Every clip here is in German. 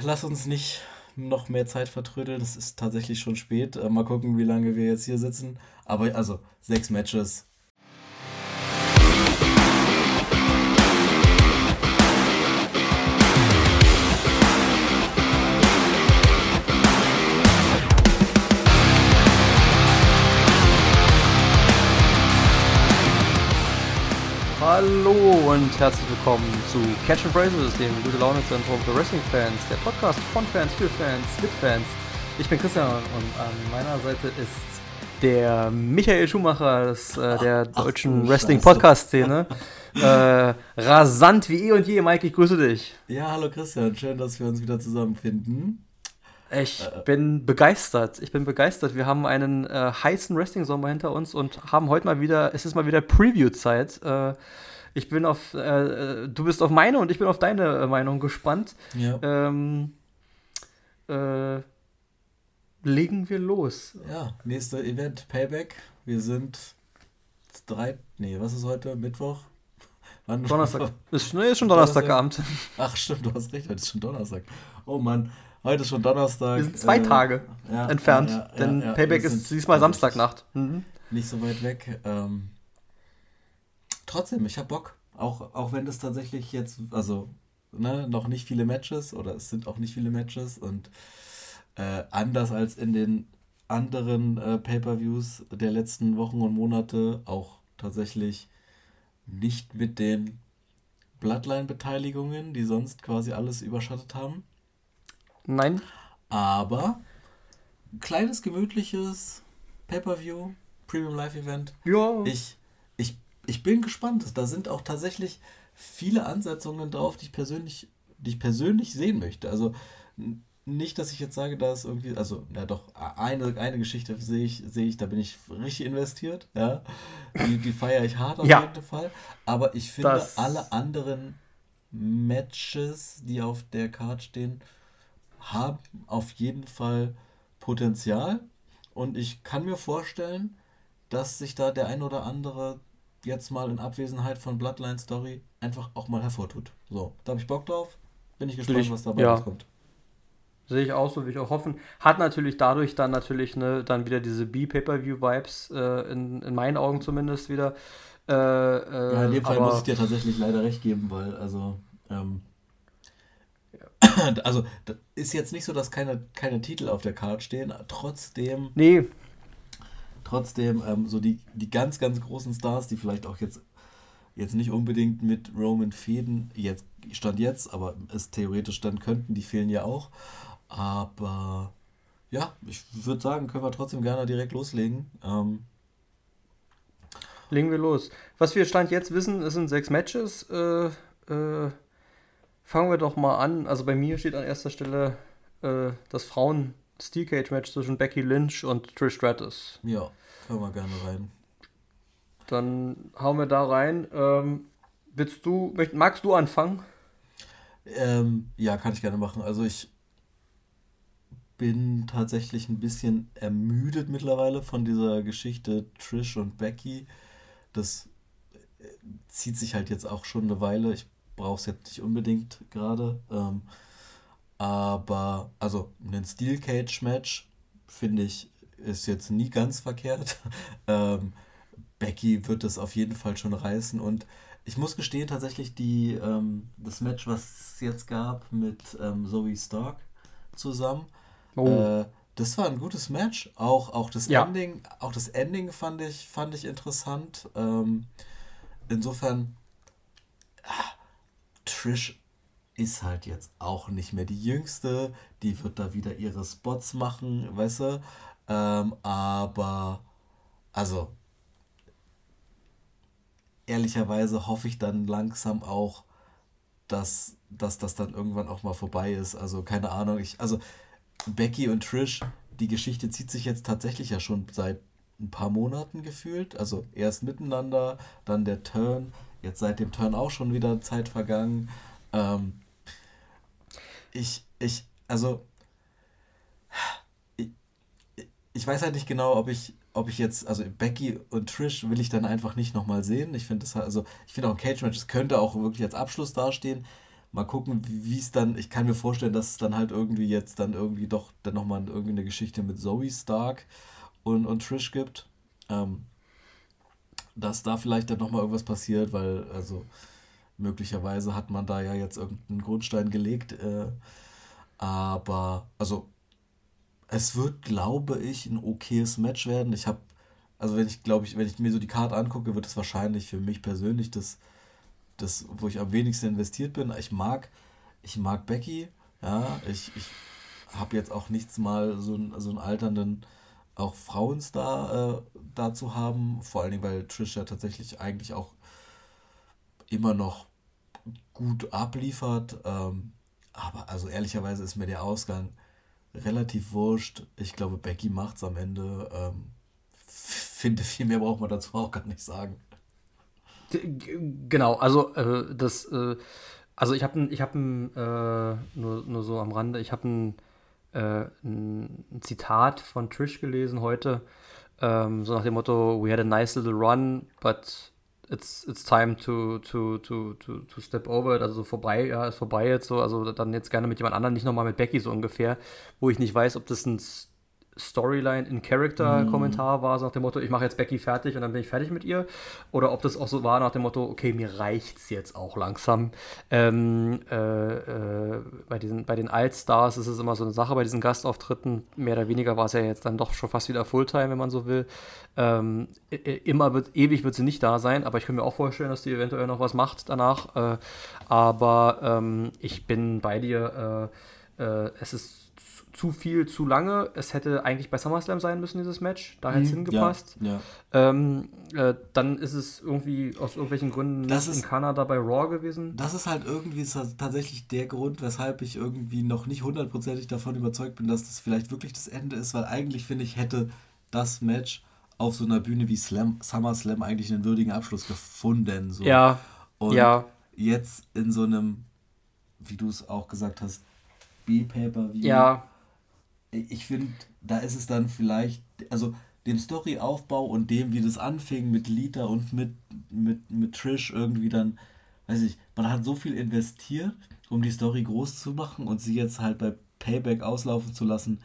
lass uns nicht noch mehr Zeit vertrödeln. Es ist tatsächlich schon spät. Äh, mal gucken, wie lange wir jetzt hier sitzen. Aber also, sechs Matches. Und herzlich willkommen zu Catch and Phrases, dem gute Laune Zentrum für Wrestling Fans, der Podcast von Fans für Fans mit Fans. Ich bin Christian und an meiner Seite ist der Michael Schumacher des, äh, der deutschen Wrestling Podcast Szene. äh, rasant wie eh und je, Mike, ich grüße dich. Ja, hallo Christian, schön, dass wir uns wieder zusammenfinden. Ich bin begeistert. Ich bin begeistert. Wir haben einen äh, heißen Wrestling-Sommer hinter uns und haben heute mal wieder, es ist mal wieder Preview-Zeit. Äh, ich bin auf, äh, du bist auf meine und ich bin auf deine äh, Meinung gespannt. Ja. Ähm, äh, legen wir los. Ja, nächste Event, Payback. Wir sind drei, nee, was ist heute? Mittwoch? Wann? Donnerstag. Ist, nee, ist schon Donnerstagabend. Ach stimmt, du hast recht, heute ist schon Donnerstag. Oh Mann. Heute ist schon Donnerstag. Wir sind zwei äh, Tage ja, entfernt, ja, ja, denn Payback ist diesmal Samstagnacht. Mhm. Nicht so weit weg. Ähm, trotzdem, ich hab Bock. Auch, auch wenn das tatsächlich jetzt, also ne, noch nicht viele Matches oder es sind auch nicht viele Matches und äh, anders als in den anderen äh, Pay-per-Views der letzten Wochen und Monate auch tatsächlich nicht mit den Bloodline-Beteiligungen, die sonst quasi alles überschattet haben. Nein. Aber kleines, gemütliches Pay-Per-View, Premium Live Event. Ja. Ich, ich, ich bin gespannt. Da sind auch tatsächlich viele Ansetzungen drauf, die ich persönlich, die ich persönlich sehen möchte. Also nicht, dass ich jetzt sage, dass irgendwie, also, ja doch, eine, eine Geschichte sehe ich, sehe ich, da bin ich richtig investiert, ja. Die, die feiere ich hart auf ja. jeden Fall. Aber ich finde, das alle anderen Matches, die auf der Card stehen, haben auf jeden Fall Potenzial und ich kann mir vorstellen, dass sich da der ein oder andere jetzt mal in Abwesenheit von Bloodline Story einfach auch mal hervortut. So, da habe ich Bock drauf. Bin ich gespannt, ich, was dabei ja. rauskommt. Sehe ich auch so, wie ich auch hoffen. Hat natürlich dadurch dann natürlich ne, dann wieder diese B-Pay-Per-View-Vibes, äh, in, in meinen Augen zumindest wieder. Äh, äh, ja, in dem Fall muss ich dir tatsächlich leider recht geben, weil also ähm, also ist jetzt nicht so, dass keine, keine Titel auf der Card stehen. Trotzdem. Nee. Trotzdem, ähm, so die, die ganz, ganz großen Stars, die vielleicht auch jetzt, jetzt nicht unbedingt mit Roman Fäden, jetzt stand jetzt, aber es theoretisch dann könnten, die fehlen ja auch. Aber ja, ich würde sagen, können wir trotzdem gerne direkt loslegen. Ähm, Legen wir los. Was wir Stand jetzt wissen, es sind sechs Matches. Äh, äh, Fangen wir doch mal an. Also bei mir steht an erster Stelle äh, das Frauen Steel Cage Match zwischen Becky Lynch und Trish Stratus. Ja, können wir gerne rein. Dann hauen wir da rein. Ähm, willst du, magst du anfangen? Ähm, ja, kann ich gerne machen. Also ich bin tatsächlich ein bisschen ermüdet mittlerweile von dieser Geschichte Trish und Becky. Das äh, zieht sich halt jetzt auch schon eine Weile. Ich brauche es jetzt nicht unbedingt gerade. Ähm, aber, also ein Steel Cage Match finde ich ist jetzt nie ganz verkehrt. ähm, Becky wird es auf jeden Fall schon reißen und ich muss gestehen, tatsächlich die, ähm, das Match, was es jetzt gab mit ähm, Zoe Stark zusammen, oh. äh, das war ein gutes Match. Auch, auch, das ja. Ending, auch das Ending fand ich, fand ich interessant. Ähm, insofern, Trish ist halt jetzt auch nicht mehr die Jüngste. Die wird da wieder ihre Spots machen, weißt du? Ähm, aber, also, ehrlicherweise hoffe ich dann langsam auch, dass, dass das dann irgendwann auch mal vorbei ist. Also, keine Ahnung. Ich, also, Becky und Trish, die Geschichte zieht sich jetzt tatsächlich ja schon seit ein paar Monaten gefühlt. Also, erst miteinander, dann der Turn Jetzt seit dem Turn auch schon wieder Zeit vergangen. Ähm, ich, ich, also, ich, ich weiß halt nicht genau, ob ich, ob ich jetzt, also Becky und Trish will ich dann einfach nicht nochmal sehen. Ich finde das halt, also, ich finde auch ein Cage-Match, es könnte auch wirklich als Abschluss dastehen. mal gucken, wie es dann, ich kann mir vorstellen, dass es dann halt irgendwie jetzt dann irgendwie doch dann nochmal irgendwie eine Geschichte mit Zoe Stark und, und Trish gibt. Ähm, dass da vielleicht dann nochmal irgendwas passiert, weil also möglicherweise hat man da ja jetzt irgendeinen Grundstein gelegt. Äh, aber also es wird, glaube ich, ein okayes Match werden. Ich habe, also wenn ich glaube ich, wenn ich mir so die Karte angucke, wird es wahrscheinlich für mich persönlich das, das, wo ich am wenigsten investiert bin. Ich mag, ich mag Becky, ja, ich, ich habe jetzt auch nichts mal so, einen, so einen alternden auch Frauenstar äh, da zu haben. Vor allen Dingen, weil Trish ja tatsächlich eigentlich auch immer noch gut abliefert. Ähm, aber also ehrlicherweise ist mir der Ausgang relativ wurscht. Ich glaube, Becky macht es am Ende. Ähm, finde, viel mehr braucht man dazu auch gar nicht sagen. Genau, also äh, das, äh, also ich habe ich habe äh, nur, nur so am Rande, ich habe ein äh, ein, Zitat von Trish gelesen heute, ähm, so nach dem Motto, we had a nice little run, but it's, it's time to, to, to, to, to step over it, also so vorbei, ja, ist vorbei jetzt so, also dann jetzt gerne mit jemand anderem, nicht nochmal mit Becky so ungefähr, wo ich nicht weiß, ob das ein Storyline in Character-Kommentar mhm. war, so nach dem Motto, ich mache jetzt Becky fertig und dann bin ich fertig mit ihr. Oder ob das auch so war nach dem Motto, okay, mir reicht's jetzt auch langsam. Ähm, äh, äh, bei, diesen, bei den Altstars ist es immer so eine Sache, bei diesen Gastauftritten, mehr oder weniger war es ja jetzt dann doch schon fast wieder Fulltime, wenn man so will. Ähm, immer wird, ewig wird sie nicht da sein, aber ich kann mir auch vorstellen, dass die eventuell noch was macht danach. Äh, aber ähm, ich bin bei dir, äh, äh, es ist zu viel, zu lange. Es hätte eigentlich bei SummerSlam sein müssen, dieses Match. Da hätte es mhm, hingepasst. Ja, ja. Ähm, äh, dann ist es irgendwie aus irgendwelchen Gründen das in Kanada bei Raw gewesen. Das ist halt irgendwie tatsächlich der Grund, weshalb ich irgendwie noch nicht hundertprozentig davon überzeugt bin, dass das vielleicht wirklich das Ende ist, weil eigentlich finde ich, hätte das Match auf so einer Bühne wie Slam, SummerSlam eigentlich einen würdigen Abschluss gefunden. So. Ja. Und ja. jetzt in so einem, wie du es auch gesagt hast, B-Paper-View. Ja ich finde, da ist es dann vielleicht, also dem Storyaufbau und dem, wie das anfing mit Lita und mit, mit, mit Trish irgendwie dann, weiß ich, man hat so viel investiert, um die Story groß zu machen und sie jetzt halt bei Payback auslaufen zu lassen,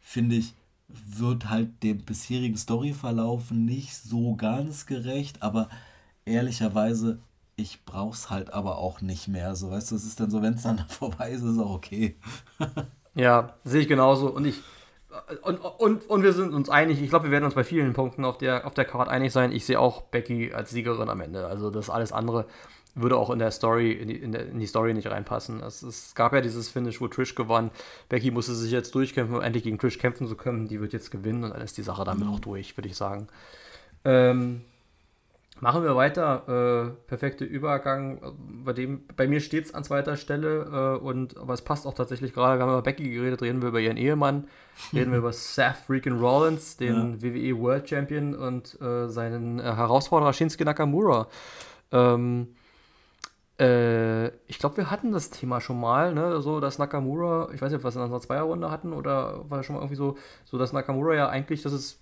finde ich, wird halt dem bisherigen Storyverlauf nicht so ganz gerecht, aber ehrlicherweise, ich brauch's halt aber auch nicht mehr. So, weißt du, es ist dann so, wenn es dann vorbei ist, ist es auch okay. Ja, sehe ich genauso. Und ich. Und, und, und wir sind uns einig, ich glaube, wir werden uns bei vielen Punkten auf der, auf der Card einig sein. Ich sehe auch Becky als Siegerin am Ende. Also das alles andere würde auch in der Story, in die, in, der, in die Story nicht reinpassen. Es, es, gab ja dieses Finish, wo Trish gewann. Becky musste sich jetzt durchkämpfen, um endlich gegen Trish kämpfen zu können. Die wird jetzt gewinnen und dann ist die Sache damit mhm. auch durch, würde ich sagen. Ähm, Machen wir weiter. Äh, perfekte Übergang. Bei, dem, bei mir steht es an zweiter Stelle. Äh, und, aber es passt auch tatsächlich gerade. Wir haben über Becky geredet, reden wir über ihren Ehemann. Reden wir über Seth Freakin' Rollins, den ja. WWE World Champion und äh, seinen äh, Herausforderer Shinsuke Nakamura. Ähm, äh, ich glaube, wir hatten das Thema schon mal, ne? so dass Nakamura, ich weiß nicht, ob wir es in unserer Zweierrunde hatten oder war das schon mal irgendwie so, so dass Nakamura ja eigentlich, das ist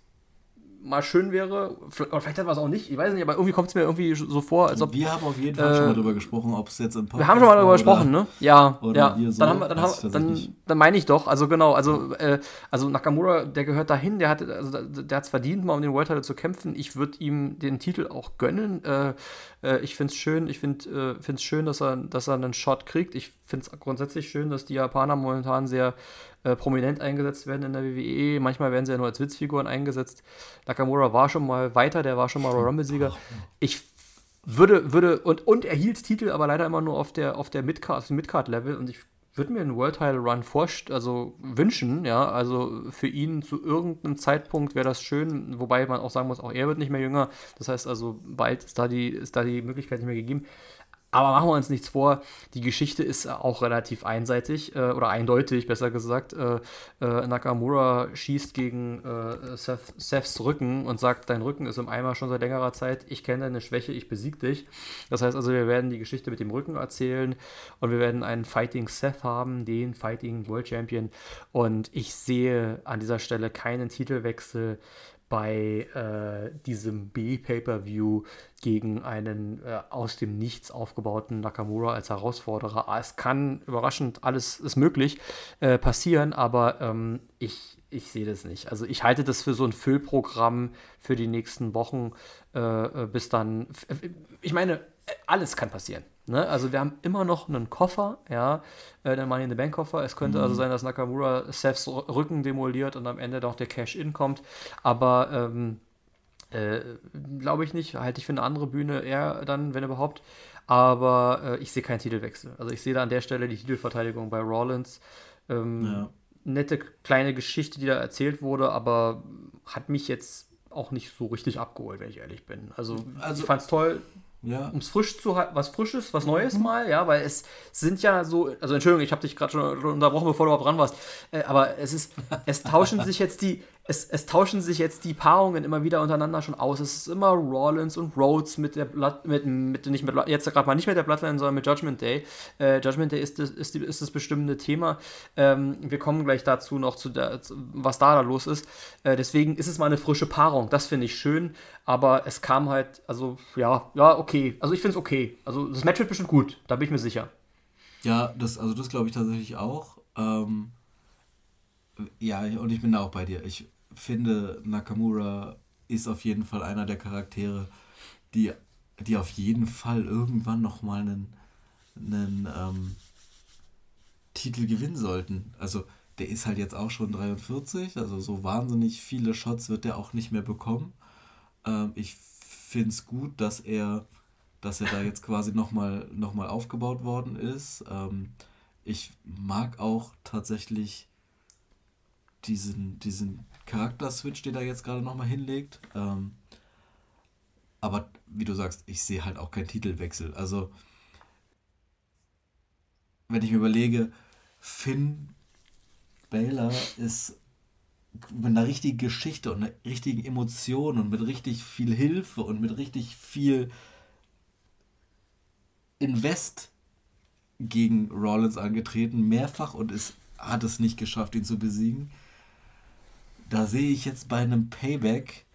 mal schön wäre, oder vielleicht hat man es auch nicht, ich weiß nicht, aber irgendwie kommt es mir irgendwie so vor, als ob. Wir haben auf jeden Fall äh, schon mal darüber gesprochen, ob es jetzt im Podcast Wir haben schon mal darüber gesprochen, ne? Ja, ja. So, dann, haben wir, dann, haben, dann, dann meine ich doch, also genau, also, äh, also Nakamura, der gehört dahin, der hat also der es verdient, mal um den World Title zu kämpfen. Ich würde ihm den Titel auch gönnen. Äh, äh ich finde es schön, ich finde es äh, schön, dass er, dass er einen Shot kriegt. Ich finde es grundsätzlich schön, dass die Japaner momentan sehr äh, prominent eingesetzt werden in der WWE. Manchmal werden sie ja nur als Witzfiguren eingesetzt. Nakamura war schon mal weiter, der war schon mal Royal Rumble-Sieger. Ich würde, würde, und, und er hielt Titel, aber leider immer nur auf der, auf der Midcard, Midcard-Level und ich würde mir einen World Title Run vorst also wünschen, ja, also für ihn zu irgendeinem Zeitpunkt wäre das schön, wobei man auch sagen muss, auch er wird nicht mehr jünger, das heißt also bald ist da die, ist da die Möglichkeit nicht mehr gegeben. Aber machen wir uns nichts vor, die Geschichte ist auch relativ einseitig äh, oder eindeutig, besser gesagt. Äh, äh, Nakamura schießt gegen äh, Seth, Seths Rücken und sagt, dein Rücken ist im Eimer schon seit längerer Zeit, ich kenne deine Schwäche, ich besieg dich. Das heißt also, wir werden die Geschichte mit dem Rücken erzählen und wir werden einen Fighting Seth haben, den Fighting World Champion. Und ich sehe an dieser Stelle keinen Titelwechsel bei äh, diesem B-Pay-Per-View gegen einen äh, aus dem Nichts aufgebauten Nakamura als Herausforderer. Ah, es kann überraschend, alles ist möglich äh, passieren, aber ähm, ich, ich sehe das nicht. Also ich halte das für so ein Füllprogramm für die nächsten Wochen, äh, äh, bis dann. Ich meine, alles kann passieren. Ne? Also wir haben immer noch einen Koffer, ja, äh, den Money in the Bank Koffer. Es könnte also mhm. also sein, dass Nakamura Seths Rücken demoliert und am Ende doch der Cash-In kommt. Aber ähm, äh, glaube ich nicht. Halte ich für eine andere Bühne eher dann, wenn überhaupt. Aber äh, ich sehe keinen Titelwechsel. Also ich sehe da an der Stelle die Titelverteidigung bei Rollins. Ähm, ja. Nette kleine Geschichte, die da erzählt wurde, aber hat mich jetzt auch nicht so richtig abgeholt, wenn ich ehrlich bin. Also, also ich fand es toll, ja. Um es frisch zu halten, was Frisches, was Neues mhm. mal, ja, weil es sind ja so, also Entschuldigung, ich habe dich gerade schon unterbrochen, bevor du überhaupt dran warst, äh, aber es ist, es tauschen sich jetzt die, es, es tauschen sich jetzt die Paarungen immer wieder untereinander schon aus. Es ist immer Rollins und Rhodes mit der Blood, mit, mit nicht mit jetzt gerade mal nicht mit der Bloodline, sondern mit Judgment Day. Äh, Judgment Day ist das, ist, ist das bestimmende Thema. Ähm, wir kommen gleich dazu noch zu der, was da, da los ist. Äh, deswegen ist es mal eine frische Paarung. Das finde ich schön. Aber es kam halt, also ja, ja, okay. Also ich finde es okay. Also das Match wird bestimmt gut, da bin ich mir sicher. Ja, das, also das glaube ich tatsächlich auch. Ähm, ja, und ich bin da auch bei dir. Ich finde, Nakamura ist auf jeden Fall einer der Charaktere, die, die auf jeden Fall irgendwann nochmal einen, einen ähm, Titel gewinnen sollten. Also der ist halt jetzt auch schon 43, also so wahnsinnig viele Shots wird der auch nicht mehr bekommen. Ähm, ich finde es gut, dass er, dass er da jetzt quasi nochmal noch mal aufgebaut worden ist. Ähm, ich mag auch tatsächlich diesen, diesen Charakter-Switch, den er jetzt gerade nochmal hinlegt. Ähm, aber wie du sagst, ich sehe halt auch keinen Titelwechsel. Also, wenn ich mir überlege, Finn Baylor ist mit einer richtigen Geschichte und einer richtigen Emotion und mit richtig viel Hilfe und mit richtig viel Invest gegen Rollins angetreten, mehrfach und es hat es nicht geschafft, ihn zu besiegen da sehe ich jetzt bei einem Payback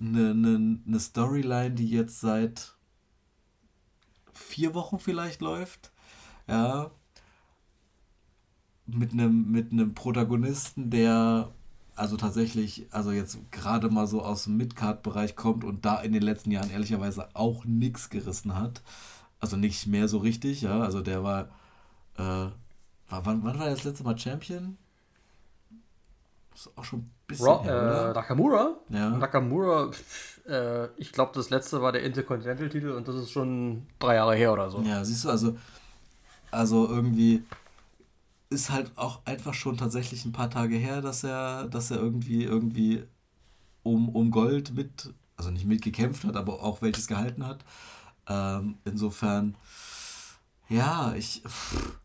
eine, eine, eine Storyline, die jetzt seit vier Wochen vielleicht läuft. Ja. Mit einem, mit einem Protagonisten, der also tatsächlich, also jetzt gerade mal so aus dem Midcard-Bereich kommt und da in den letzten Jahren ehrlicherweise auch nichts gerissen hat. Also nicht mehr so richtig, ja. Also der war, äh, war wann, wann war das letzte Mal Champion? Das ist auch schon ein bisschen. Ro her, äh, Nakamura? Ja. Nakamura, äh, ich glaube, das letzte war der Intercontinental-Titel und das ist schon drei Jahre her oder so. Ja, siehst du, also, also irgendwie ist halt auch einfach schon tatsächlich ein paar Tage her, dass er, dass er irgendwie, irgendwie um, um Gold mit, also nicht mitgekämpft hat, aber auch welches gehalten hat. Ähm, insofern, ja, ich pff,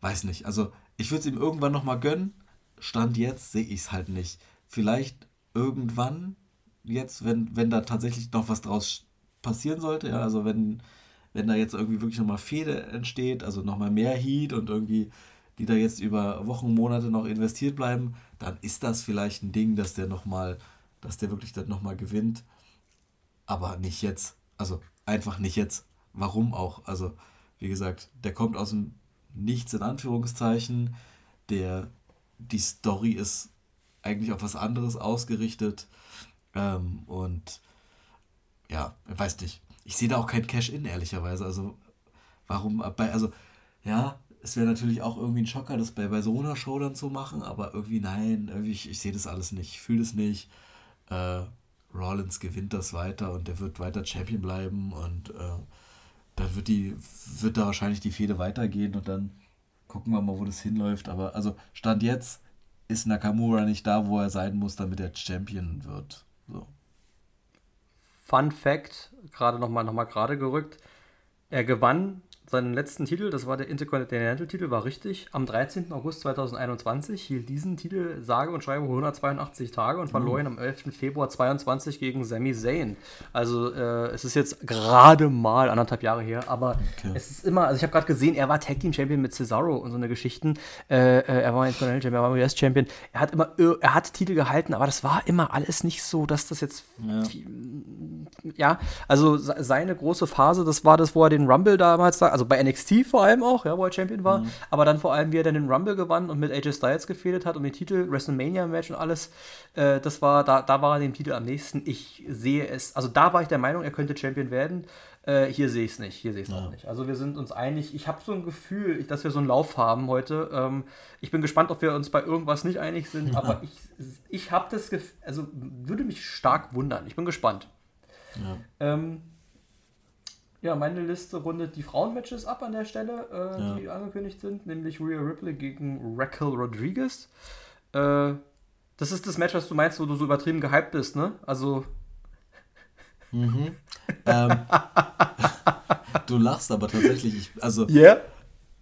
weiß nicht. Also ich würde es ihm irgendwann nochmal gönnen, Stand jetzt sehe ich es halt nicht. Vielleicht irgendwann, jetzt, wenn, wenn da tatsächlich noch was draus passieren sollte, ja, also wenn, wenn da jetzt irgendwie wirklich nochmal Fehde entsteht, also nochmal mehr Heat und irgendwie die da jetzt über Wochen, Monate noch investiert bleiben, dann ist das vielleicht ein Ding, dass der nochmal, dass der wirklich dann nochmal gewinnt. Aber nicht jetzt. Also einfach nicht jetzt. Warum auch? Also, wie gesagt, der kommt aus dem Nichts in Anführungszeichen. Der die Story ist eigentlich auf was anderes ausgerichtet. Ähm, und ja, weiß nicht. Ich sehe da auch kein Cash-In, ehrlicherweise. Also, warum bei, also, ja, es wäre natürlich auch irgendwie ein Schocker, das bei, bei so einer Show dann zu machen, aber irgendwie nein, irgendwie, ich, ich sehe das alles nicht, ich fühle das nicht. Äh, Rollins gewinnt das weiter und der wird weiter Champion bleiben und äh, dann wird die, wird da wahrscheinlich die Fehde weitergehen und dann gucken wir mal, wo das hinläuft. Aber also Stand jetzt ist Nakamura nicht da, wo er sein muss, damit er Champion wird. So. Fun Fact, gerade nochmal noch mal gerade gerückt. Er gewann seinen letzten Titel, das war der Intercontinental-Titel, war richtig. Am 13. August 2021 hielt diesen Titel sage und schreibe 182 Tage und verlor ihn am 11. Februar 22 gegen Sami Zayn. Also äh, es ist jetzt gerade mal anderthalb Jahre her, aber okay. es ist immer, also ich habe gerade gesehen, er war Tag Team Champion mit Cesaro und so eine Geschichten. Äh, äh, er war Intercontinental Champion, er war US Champion. Er hat immer, er hat Titel gehalten, aber das war immer alles nicht so, dass das jetzt, ja, ja also seine große Phase, das war das, wo er den Rumble damals da, also bei NXT vor allem auch, ja, wo er Champion war, mhm. aber dann vor allem, wie er dann den Rumble gewann und mit AJ Styles gefehlt hat und den Titel, WrestleMania-Match und alles, äh, das war, da, da war er dem Titel am nächsten. Ich sehe es, also da war ich der Meinung, er könnte Champion werden. Äh, hier sehe ich es nicht, hier sehe ich es ja. auch nicht. Also wir sind uns einig. Ich habe so ein Gefühl, dass wir so einen Lauf haben heute. Ähm, ich bin gespannt, ob wir uns bei irgendwas nicht einig sind, ja. aber ich, ich habe das Gefühl, also würde mich stark wundern. Ich bin gespannt. Ja. Ähm, ja, meine Liste rundet die Frauenmatches ab an der Stelle, äh, ja. die angekündigt sind, nämlich Rhea Ripley gegen Raquel Rodriguez. Äh, das ist das Match, was du meinst, wo du so übertrieben gehypt bist, ne? Also. Mhm. ähm, du lachst aber tatsächlich. Ich, also. Yeah?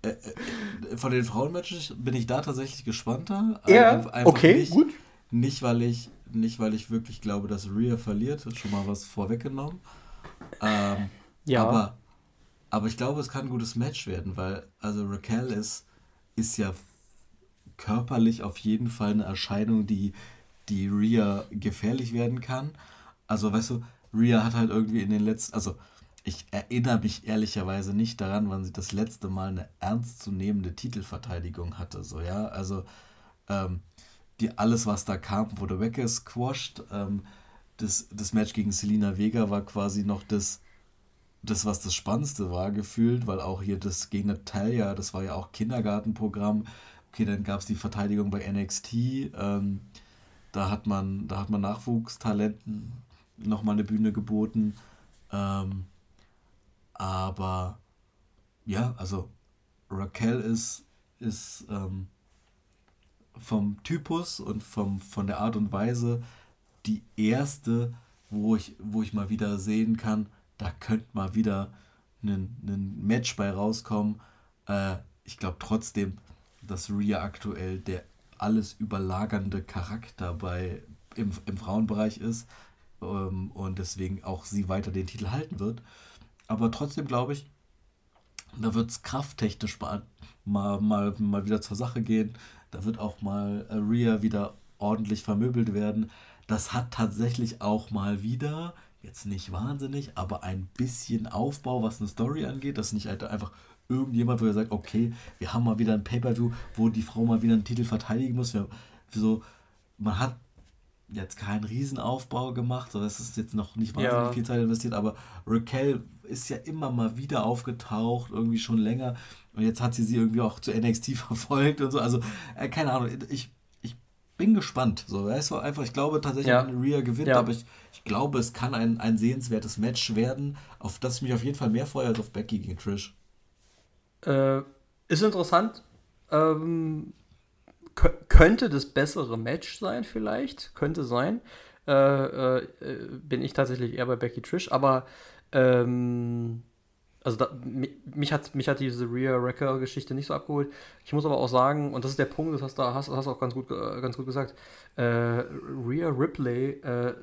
Äh, äh, von den Frauenmatches bin ich da tatsächlich gespannter. Ja, yeah. okay, nicht, gut. Nicht weil, ich, nicht, weil ich wirklich glaube, dass Rhea verliert. Schon mal was vorweggenommen. Ähm, ja. Aber, aber ich glaube, es kann ein gutes Match werden, weil also Raquel ist, ist ja körperlich auf jeden Fall eine Erscheinung, die, die Rhea gefährlich werden kann. Also, weißt du, Rhea hat halt irgendwie in den letzten, also ich erinnere mich ehrlicherweise nicht daran, wann sie das letzte Mal eine ernstzunehmende Titelverteidigung hatte. So, ja, also ähm, die, alles, was da kam, wurde weggesquashed. Ähm, das, das Match gegen Selina Vega war quasi noch das, das, was das Spannendste war, gefühlt, weil auch hier das gegen Natalia, das war ja auch Kindergartenprogramm. Okay, dann gab es die Verteidigung bei NXT. Ähm, da hat man, da hat man Nachwuchstalenten nochmal eine Bühne geboten. Ähm, aber ja, also Raquel ist, ist ähm, vom Typus und vom, von der Art und Weise die erste, wo ich, wo ich mal wieder sehen kann, da könnte mal wieder ein, ein Match bei rauskommen. Äh, ich glaube trotzdem, dass Rhea aktuell der alles überlagernde Charakter bei, im, im Frauenbereich ist ähm, und deswegen auch sie weiter den Titel halten wird. Aber trotzdem glaube ich, da wird es krafttechnisch mal, mal, mal, mal wieder zur Sache gehen. Da wird auch mal äh, Rhea wieder ordentlich vermöbelt werden. Das hat tatsächlich auch mal wieder jetzt nicht wahnsinnig, aber ein bisschen Aufbau, was eine Story angeht, dass nicht halt einfach irgendjemand, wo er sagt, okay, wir haben mal wieder ein Pay-Per-View, wo die Frau mal wieder einen Titel verteidigen muss. Wir, so, man hat jetzt keinen Riesenaufbau gemacht, so das ist jetzt noch nicht wahnsinnig ja. viel Zeit investiert, aber Raquel ist ja immer mal wieder aufgetaucht, irgendwie schon länger. Und jetzt hat sie sie irgendwie auch zu NXT verfolgt und so. Also, äh, keine Ahnung, ich bin gespannt. So, weißt du, einfach, ich glaube tatsächlich, ja. Rhea gewinnt, ja. aber ich, ich glaube, es kann ein, ein sehenswertes Match werden, auf das ich mich auf jeden Fall mehr freue als auf Becky gegen Trish. Äh, ist interessant. Ähm, könnte das bessere Match sein, vielleicht. Könnte sein. Äh, äh, bin ich tatsächlich eher bei Becky Trish, aber ähm, also da, mich, hat, mich hat diese Rhea Wrecker-Geschichte nicht so abgeholt. Ich muss aber auch sagen, und das ist der Punkt, das hast du hast, hast auch ganz gut, äh, ganz gut gesagt, äh, Rhea Ripley, äh,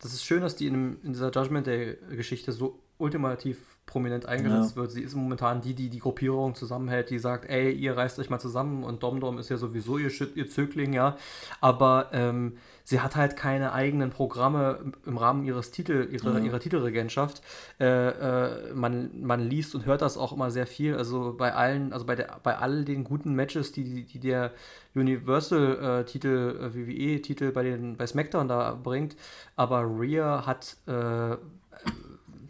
das ist schön, dass die in, in dieser Judgment Day-Geschichte so ultimativ prominent eingesetzt ja. wird. Sie ist momentan die, die die Gruppierung zusammenhält, die sagt, ey, ihr reißt euch mal zusammen und Domdom ist ja sowieso ihr, ihr Zögling, ja. Aber ähm, sie hat halt keine eigenen Programme im Rahmen ihres Titel, ihrer, ja. ihrer Titelregentschaft. Äh, äh, man, man liest und hört das auch immer sehr viel. Also bei allen, also bei, der, bei all den guten Matches, die, die der Universal-Titel, äh, WWE-Titel bei, bei SmackDown da bringt, aber Rhea hat äh,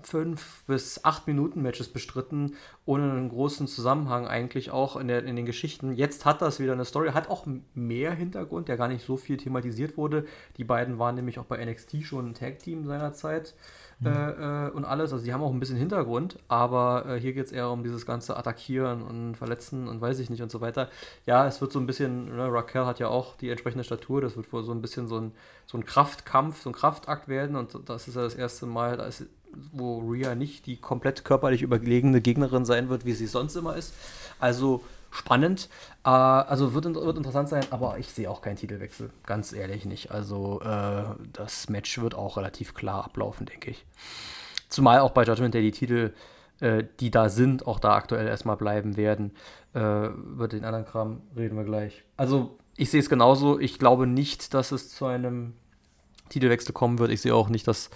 fünf bis acht Minuten Matches bestritten, ohne einen großen Zusammenhang eigentlich auch in, der, in den Geschichten. Jetzt hat das wieder eine Story, hat auch mehr Hintergrund, der gar nicht so viel thematisiert wurde. Die beiden waren nämlich auch bei NXT schon ein Tag-Team seinerzeit mhm. äh, äh, und alles. Also die haben auch ein bisschen Hintergrund, aber äh, hier geht es eher um dieses ganze Attackieren und Verletzen und weiß ich nicht und so weiter. Ja, es wird so ein bisschen, ne, Raquel hat ja auch die entsprechende Statur, das wird wohl so ein bisschen so ein, so ein Kraftkampf, so ein Kraftakt werden und das ist ja das erste Mal, da ist wo Rhea nicht die komplett körperlich überlegene Gegnerin sein wird, wie sie sonst immer ist. Also spannend. Äh, also wird, wird interessant sein, aber ich sehe auch keinen Titelwechsel. Ganz ehrlich nicht. Also äh, das Match wird auch relativ klar ablaufen, denke ich. Zumal auch bei Judgment Day die Titel, äh, die da sind, auch da aktuell erstmal bleiben werden. Äh, über den anderen Kram reden wir gleich. Also ich sehe es genauso. Ich glaube nicht, dass es zu einem Titelwechsel kommen wird. Ich sehe auch nicht, dass,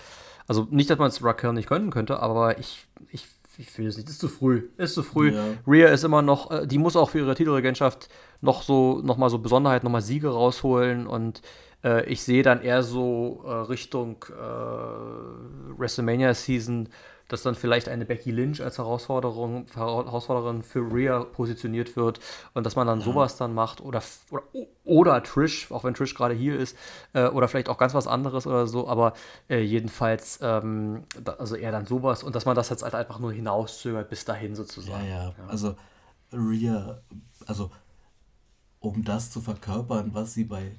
also nicht, dass man es Raquel nicht können könnte, aber ich, ich ich finde es nicht, ist zu früh. Ist zu früh. Ja. Rhea ist immer noch, äh, die muss auch für ihre Titelregentschaft noch so, noch mal so Besonderheit, noch mal Siege rausholen und äh, ich sehe dann eher so äh, Richtung äh, WrestleMania Season dass dann vielleicht eine Becky Lynch als Herausforderung, Herausforderin für Rhea positioniert wird und dass man dann ja. sowas dann macht oder, oder, oder Trish, auch wenn Trish gerade hier ist, äh, oder vielleicht auch ganz was anderes oder so, aber äh, jedenfalls, ähm, da, also eher dann sowas und dass man das jetzt halt einfach nur hinauszögert bis dahin sozusagen. Ja, ja, ja. also Rhea, also um das zu verkörpern, was sie bei,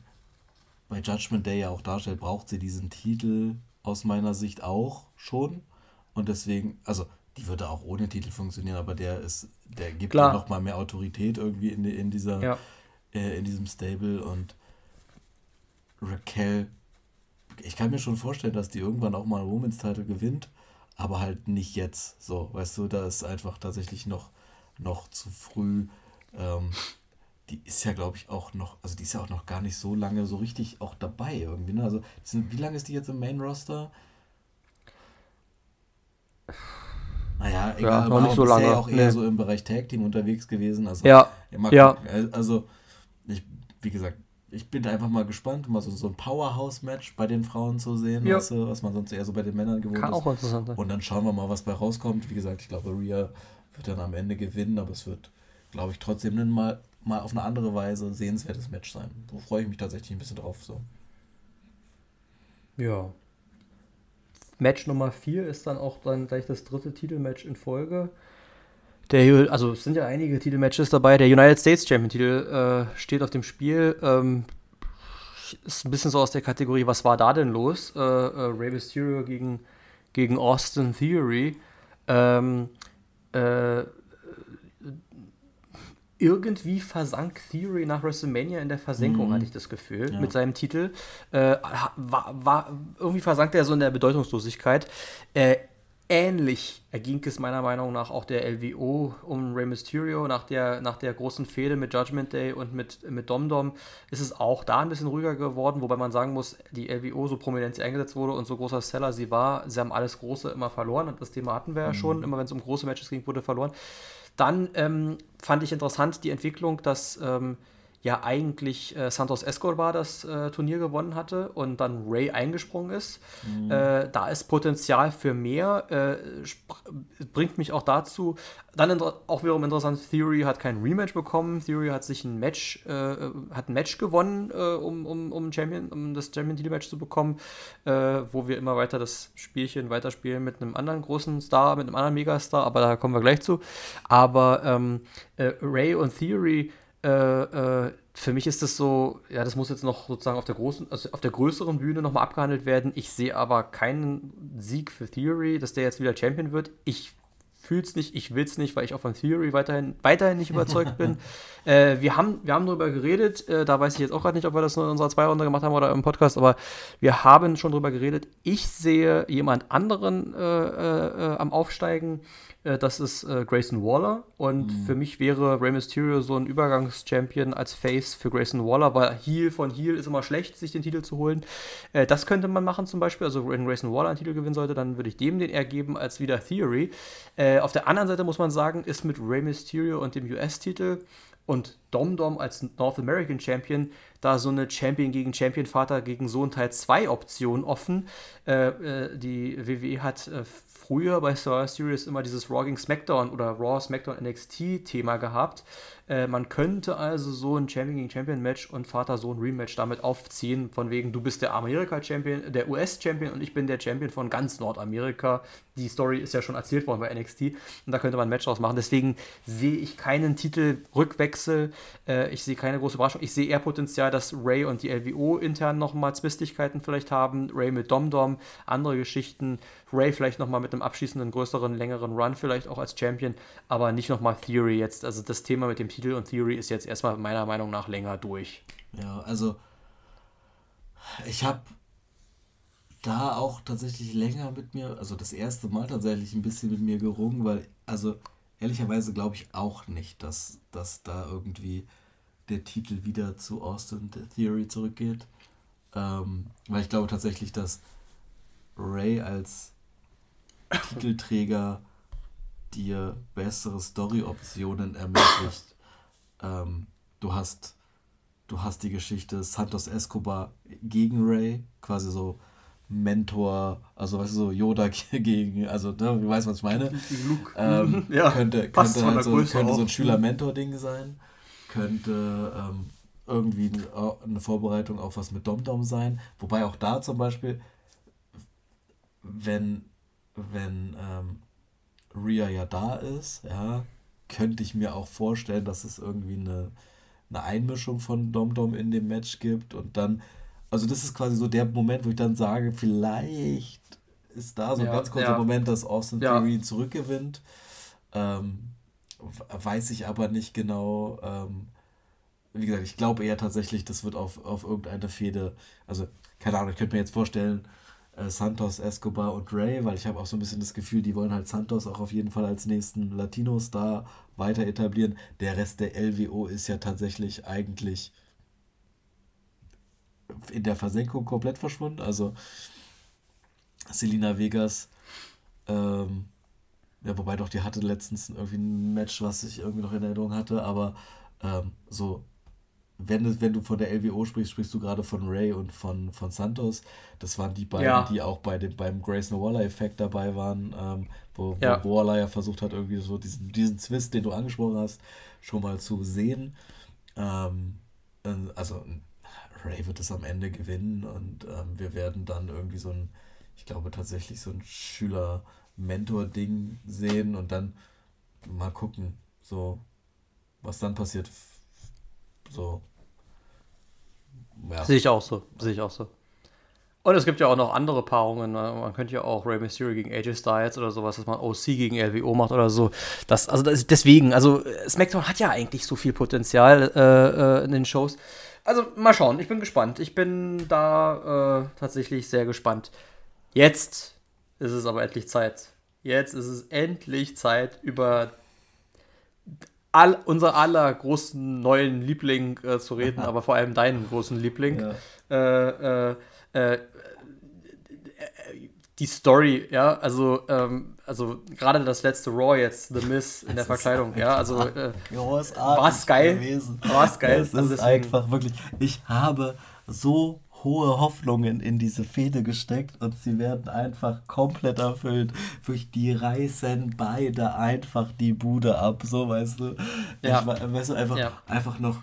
bei Judgment Day ja auch darstellt, braucht sie diesen Titel aus meiner Sicht auch schon. Und deswegen, also die würde auch ohne Titel funktionieren, aber der ist, der gibt Klar. ja noch mal mehr Autorität irgendwie in, in dieser, ja. äh, in diesem Stable und Raquel, ich kann mir schon vorstellen, dass die irgendwann auch mal einen Women's Title gewinnt, aber halt nicht jetzt. So, weißt du, da ist einfach tatsächlich noch, noch zu früh. Ähm, die ist ja, glaube ich, auch noch, also die ist ja auch noch gar nicht so lange so richtig auch dabei irgendwie. Ne? Also, sind, wie lange ist die jetzt im Main Roster? Naja, egal, ja, noch nicht so lange. Ja auch eher nee. so im Bereich Tag Team unterwegs gewesen. Also, ja. ja. Also, ich, wie gesagt, ich bin einfach mal gespannt, mal so, so ein Powerhouse-Match bei den Frauen zu sehen, ja. weißt du, was man sonst eher so bei den Männern gewohnt Kann ist. Auch interessant sein. Und dann schauen wir mal, was bei rauskommt. Wie gesagt, ich glaube, Rhea wird dann am Ende gewinnen, aber es wird, glaube ich, trotzdem mal, mal auf eine andere Weise sehenswertes Match sein. Da freue ich mich tatsächlich ein bisschen drauf. So. Ja, Match Nummer 4 ist dann auch dann gleich das dritte Titelmatch in Folge. Der, also es sind ja einige Titelmatches dabei. Der United States Champion-Titel äh, steht auf dem Spiel. Ähm, ist ein bisschen so aus der Kategorie, was war da denn los? Äh, äh, Rey Mysterio gegen, gegen Austin Theory. Ähm, äh, irgendwie versank Theory nach WrestleMania in der Versenkung, mhm. hatte ich das Gefühl, ja. mit seinem Titel. Äh, war, war, irgendwie versank er so in der Bedeutungslosigkeit. Äh, ähnlich erging es meiner Meinung nach auch der LWO um Rey Mysterio. Nach der, nach der großen Fehde mit Judgment Day und mit, mit Dom ist es auch da ein bisschen ruhiger geworden, wobei man sagen muss, die LWO so prominent sie eingesetzt wurde und so großer Seller sie war, sie haben alles Große immer verloren. Das Thema hatten wir ja mhm. schon, immer wenn es um große Matches ging, wurde verloren. Dann ähm, fand ich interessant die Entwicklung, dass ähm, ja eigentlich äh, Santos Escobar das äh, Turnier gewonnen hatte und dann Ray eingesprungen ist. Mhm. Äh, da ist Potenzial für mehr, äh, bringt mich auch dazu. Dann auch wiederum interessant, Theory hat kein Rematch bekommen. Theory hat sich ein Match, äh, hat ein Match gewonnen, äh, um, um, um, Champion, um das Champion Titel Match zu bekommen, wo wir immer weiter das Spielchen weiterspielen mit einem anderen großen Star, mit einem anderen Megastar, aber da kommen wir gleich zu. Aber ähm, Ray und Theory äh, äh, für mich ist das so, ja, das muss jetzt noch sozusagen auf der großen, also auf der größeren Bühne nochmal abgehandelt werden. Ich sehe aber keinen Sieg für Theory, dass der jetzt wieder Champion wird. Ich fühle es nicht, ich will es nicht, weil ich auch von Theory weiterhin, weiterhin nicht überzeugt bin. Äh, wir, haben, wir haben darüber geredet, äh, da weiß ich jetzt auch gerade nicht, ob wir das nur in unserer Zwei-Runde gemacht haben oder im Podcast, aber wir haben schon darüber geredet. Ich sehe jemand anderen äh, äh am Aufsteigen. Äh, das ist äh, Grayson Waller. Und mhm. für mich wäre Rey Mysterio so ein Übergangs-Champion als Face für Grayson Waller, weil Heal von Heal ist immer schlecht, sich den Titel zu holen. Äh, das könnte man machen zum Beispiel. Also wenn Grayson Waller einen Titel gewinnen sollte, dann würde ich dem den eher geben als wieder Theory. Äh, auf der anderen Seite muss man sagen, ist mit Rey Mysterio und dem US-Titel und Dom Dom als North American Champion da so eine Champion gegen Champion Vater gegen Sohn Teil 2 Option offen. Äh, äh, die WWE hat äh, früher bei Survivor Series immer dieses Raw gegen SmackDown oder Raw SmackDown NXT Thema gehabt. Äh, man könnte also so ein Champion gegen Champion Match und Vater-Sohn Rematch damit aufziehen, von wegen, du bist der Amerika-Champion, der US-Champion und ich bin der Champion von ganz Nordamerika. Die Story ist ja schon erzählt worden bei NXT und da könnte man ein Match draus machen. Deswegen sehe ich keinen Titelrückwechsel. Äh, ich sehe keine große Überraschung. Ich sehe eher Potenzial, dass Ray und die LWO intern nochmal Zwistigkeiten vielleicht haben. Ray mit Dom-Dom, andere Geschichten. Ray vielleicht nochmal mit einem abschließenden, größeren, längeren Run vielleicht auch als Champion, aber nicht nochmal Theory jetzt. Also das Thema mit dem Titel und Theory ist jetzt erstmal meiner Meinung nach länger durch. Ja, also ich habe da auch tatsächlich länger mit mir, also das erste Mal tatsächlich ein bisschen mit mir gerungen, weil, also ehrlicherweise glaube ich auch nicht, dass, dass da irgendwie der Titel wieder zu Austin Theory zurückgeht. Ähm, weil ich glaube tatsächlich, dass Ray als Titelträger dir bessere Story-Optionen ermöglicht. Ähm, du hast du hast die Geschichte Santos Escobar gegen Ray, quasi so Mentor, also weißt du, so Yoda gegen, also ne, du weißt, was ich meine. Luke. Ähm, ja, könnte könnte, halt so, könnte so ein Schüler-Mentor-Ding sein. Könnte ähm, irgendwie eine Vorbereitung auf was mit Dom-Dom sein. Wobei auch da zum Beispiel, wenn, wenn ähm, Rhea ja da ist, ja, könnte ich mir auch vorstellen, dass es irgendwie eine, eine Einmischung von Dom-Dom in dem Match gibt und dann also das ist quasi so der Moment, wo ich dann sage, vielleicht ist da so ein ja, ganz kurzer ja. Moment, dass Austin ja. Theory zurückgewinnt. Ähm, weiß ich aber nicht genau. Ähm, wie gesagt, ich glaube eher tatsächlich, das wird auf, auf irgendeine Fehde, also keine Ahnung, ich könnte mir jetzt vorstellen, äh, Santos, Escobar und Ray, weil ich habe auch so ein bisschen das Gefühl, die wollen halt Santos auch auf jeden Fall als nächsten Latino-Star weiter etablieren. Der Rest der LWO ist ja tatsächlich eigentlich in der Versenkung komplett verschwunden. Also Selina Vegas, ähm, ja, wobei doch die hatte letztens irgendwie ein Match, was ich irgendwie noch in Erinnerung hatte, aber ähm, so, wenn, wenn du von der LWO sprichst, sprichst du gerade von Ray und von, von Santos. Das waren die beiden, ja. die auch bei dem, beim Grayson Waller-Effekt dabei waren, ähm, wo, ja. wo Waller ja versucht hat, irgendwie so diesen, diesen Twist, den du angesprochen hast, schon mal zu sehen. Ähm, also Ray wird es am Ende gewinnen und ähm, wir werden dann irgendwie so ein, ich glaube tatsächlich so ein Schüler-Mentor-Ding sehen und dann mal gucken, so, was dann passiert. So. Ja. Sehe ich auch so, sehe ich auch so. Und es gibt ja auch noch andere Paarungen. Ne? Man könnte ja auch Rey Mysterio gegen AJ Styles oder sowas, dass man OC gegen LWO macht oder so. Das, also das, deswegen, also SmackDown hat ja eigentlich so viel Potenzial äh, äh, in den Shows. Also mal schauen, ich bin gespannt. Ich bin da äh, tatsächlich sehr gespannt. Jetzt ist es aber endlich Zeit. Jetzt ist es endlich Zeit, über all, unser aller großen neuen Liebling äh, zu reden, aber vor allem deinen großen Liebling. Ja. Äh, äh, äh die Story, ja, also, ähm, also gerade das letzte Raw jetzt, The Miss in der Verkleidung, ja, also äh, war es geil. War es geil. Es also ist einfach wirklich, ich habe so hohe Hoffnungen in diese Fehde gesteckt und sie werden einfach komplett erfüllt. Durch die reißen beide einfach die Bude ab, so weißt du. Ja. Ich, weißt du, einfach, ja. einfach noch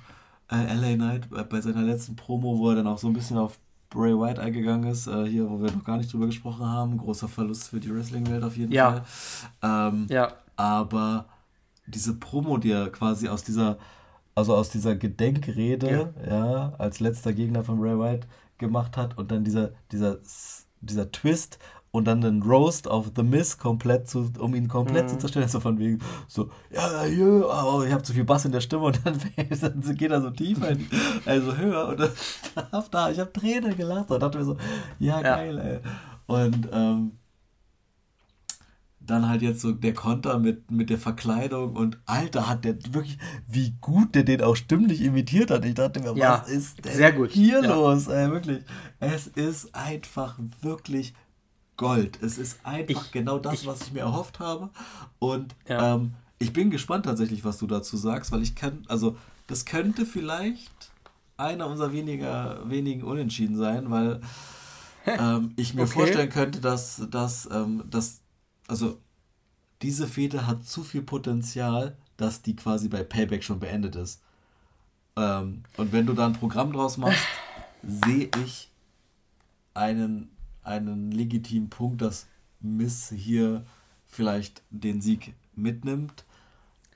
äh, LA Knight bei seiner letzten Promo, wo er dann auch so ein bisschen auf Bray White eingegangen ist, äh, hier, wo wir noch gar nicht drüber gesprochen haben. Großer Verlust für die Wrestling-Welt auf jeden ja. Fall. Ähm, ja. Aber diese Promo, die er quasi aus dieser, also aus dieser Gedenkrede, ja. ja, als letzter Gegner von Bray White gemacht hat und dann dieser, dieser, dieser Twist und dann den Roast auf The Miss komplett zu, um ihn komplett mhm. zu zerstören. So von wegen, so, ja, ja, oh, ich habe zu viel Bass in der Stimme und dann, dann geht er so tiefer, in, also höher und dann, da, ich habe Tränen gelacht und dachte mir so, ja, geil, ja. ey. Und ähm, dann halt jetzt so der Konter mit, mit der Verkleidung und Alter, hat der wirklich, wie gut der den auch stimmlich imitiert hat. Ich dachte mir, ja, was ist denn hier ja. los? Ey, wirklich. Es ist einfach wirklich Gold. Es ist einfach ich, genau das, ich, was ich mir erhofft habe. Und ja. ähm, ich bin gespannt tatsächlich, was du dazu sagst, weil ich kann, also das könnte vielleicht einer unserer weniger, wenigen Unentschieden sein, weil ähm, ich mir okay. vorstellen könnte, dass, dass, ähm, dass, also diese Fehde hat zu viel Potenzial, dass die quasi bei Payback schon beendet ist. Ähm, und wenn du da ein Programm draus machst, sehe ich einen einen legitimen Punkt, dass Miss hier vielleicht den Sieg mitnimmt.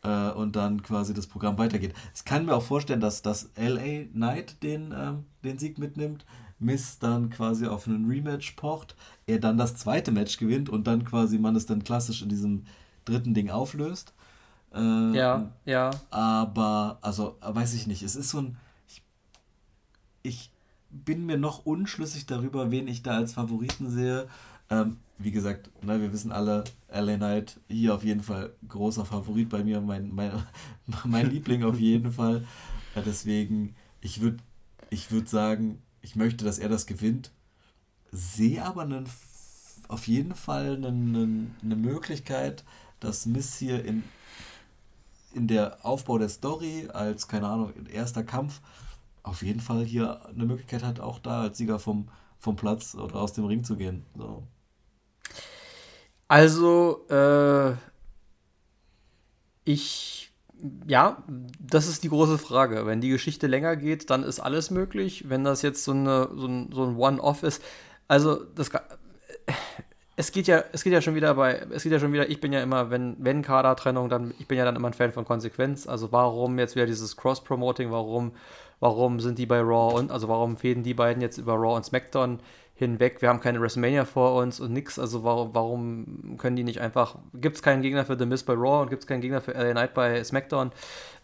äh, und dann quasi das Programm weitergeht. Ich kann mir auch vorstellen, dass, dass LA Knight den, ähm, den Sieg mitnimmt, Miss dann quasi auf einen Rematch pocht, er dann das zweite Match gewinnt und dann quasi man es dann klassisch in diesem dritten Ding auflöst. Äh, ja, ja. Aber, also, weiß ich nicht, es ist so ein. Ich, ich bin mir noch unschlüssig darüber, wen ich da als Favoriten sehe. Ähm, wie gesagt, ne, wir wissen alle, LA Knight hier auf jeden Fall großer Favorit bei mir, mein, mein, mein Liebling auf jeden Fall. Ja, deswegen, ich würde ich würd sagen, ich möchte, dass er das gewinnt. Sehe aber einen, auf jeden Fall eine, eine Möglichkeit, dass Miss hier in, in der Aufbau der Story als, keine Ahnung, erster Kampf auf jeden Fall hier eine Möglichkeit hat, auch da als Sieger vom, vom Platz oder aus dem Ring zu gehen. So. Also, äh, ich, ja, das ist die große Frage. Wenn die Geschichte länger geht, dann ist alles möglich. Wenn das jetzt so, eine, so ein, so ein One-Off ist, also das, es geht ja, es geht ja schon wieder bei, es geht ja schon wieder, ich bin ja immer, wenn, wenn Kadertrennung, dann, ich bin ja dann immer ein Fan von Konsequenz. Also warum jetzt wieder dieses Cross-Promoting, warum, warum sind die bei Raw und, also warum fäden die beiden jetzt über Raw und SmackDown? Hinweg. Wir haben keine WrestleMania vor uns und nix. Also warum, warum können die nicht einfach. Gibt es keinen Gegner für The Miz bei Raw und gibt es keinen Gegner für LA Knight bei SmackDown?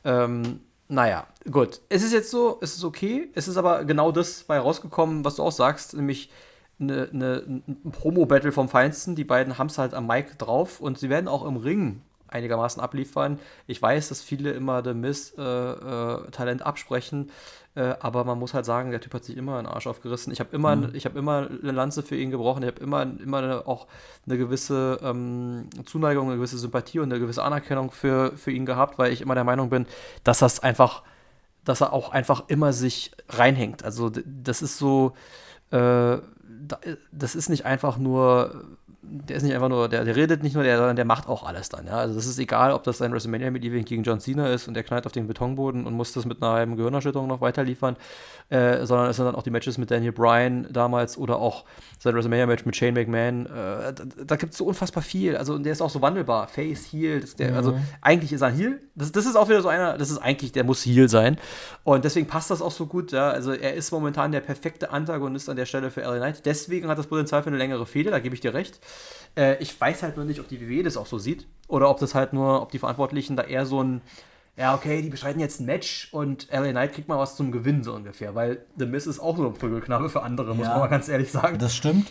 Ähm, naja, gut. Es ist jetzt so, es ist okay. Es ist aber genau das bei rausgekommen, was du auch sagst, nämlich eine, eine, ein Promo-Battle vom Feinsten. Die beiden haben es halt am Mic drauf und sie werden auch im Ring einigermaßen abliefern. Ich weiß, dass viele immer The Miz äh, äh, Talent absprechen. Äh, aber man muss halt sagen, der Typ hat sich immer einen Arsch aufgerissen. Ich habe immer, mhm. hab immer eine Lanze für ihn gebrochen. Ich habe immer, immer eine, auch eine gewisse ähm, Zuneigung, eine gewisse Sympathie und eine gewisse Anerkennung für, für ihn gehabt, weil ich immer der Meinung bin, dass das einfach, dass er auch einfach immer sich reinhängt. Also das ist so, äh, das ist nicht einfach nur der ist nicht einfach nur, der, der redet nicht nur, der, sondern der macht auch alles dann. Ja? Also das ist egal, ob das sein WrestleMania mit Event gegen John Cena ist und der knallt auf den Betonboden und muss das mit einer halben Gehirnerschütterung noch weiterliefern, äh, sondern es sind dann auch die Matches mit Daniel Bryan damals oder auch sein WrestleMania-Match mit Shane McMahon. Äh, da da gibt es so unfassbar viel. Also der ist auch so wandelbar. Face, Heel. Der, mhm. Also eigentlich ist er ein Heel. Das, das ist auch wieder so einer, das ist eigentlich, der muss Heel sein. Und deswegen passt das auch so gut. Ja? Also er ist momentan der perfekte Antagonist an der Stelle für LA Knight. Deswegen hat das Potenzial für eine längere Fehde, da gebe ich dir recht. Äh, ich weiß halt nur nicht, ob die WWE das auch so sieht oder ob das halt nur, ob die Verantwortlichen da eher so ein, ja, okay, die beschreiten jetzt ein Match und LA Knight kriegt mal was zum Gewinn so ungefähr, weil The Miz ist auch nur ein Prügelknabe für andere, ja, muss man mal ganz ehrlich sagen. Das stimmt,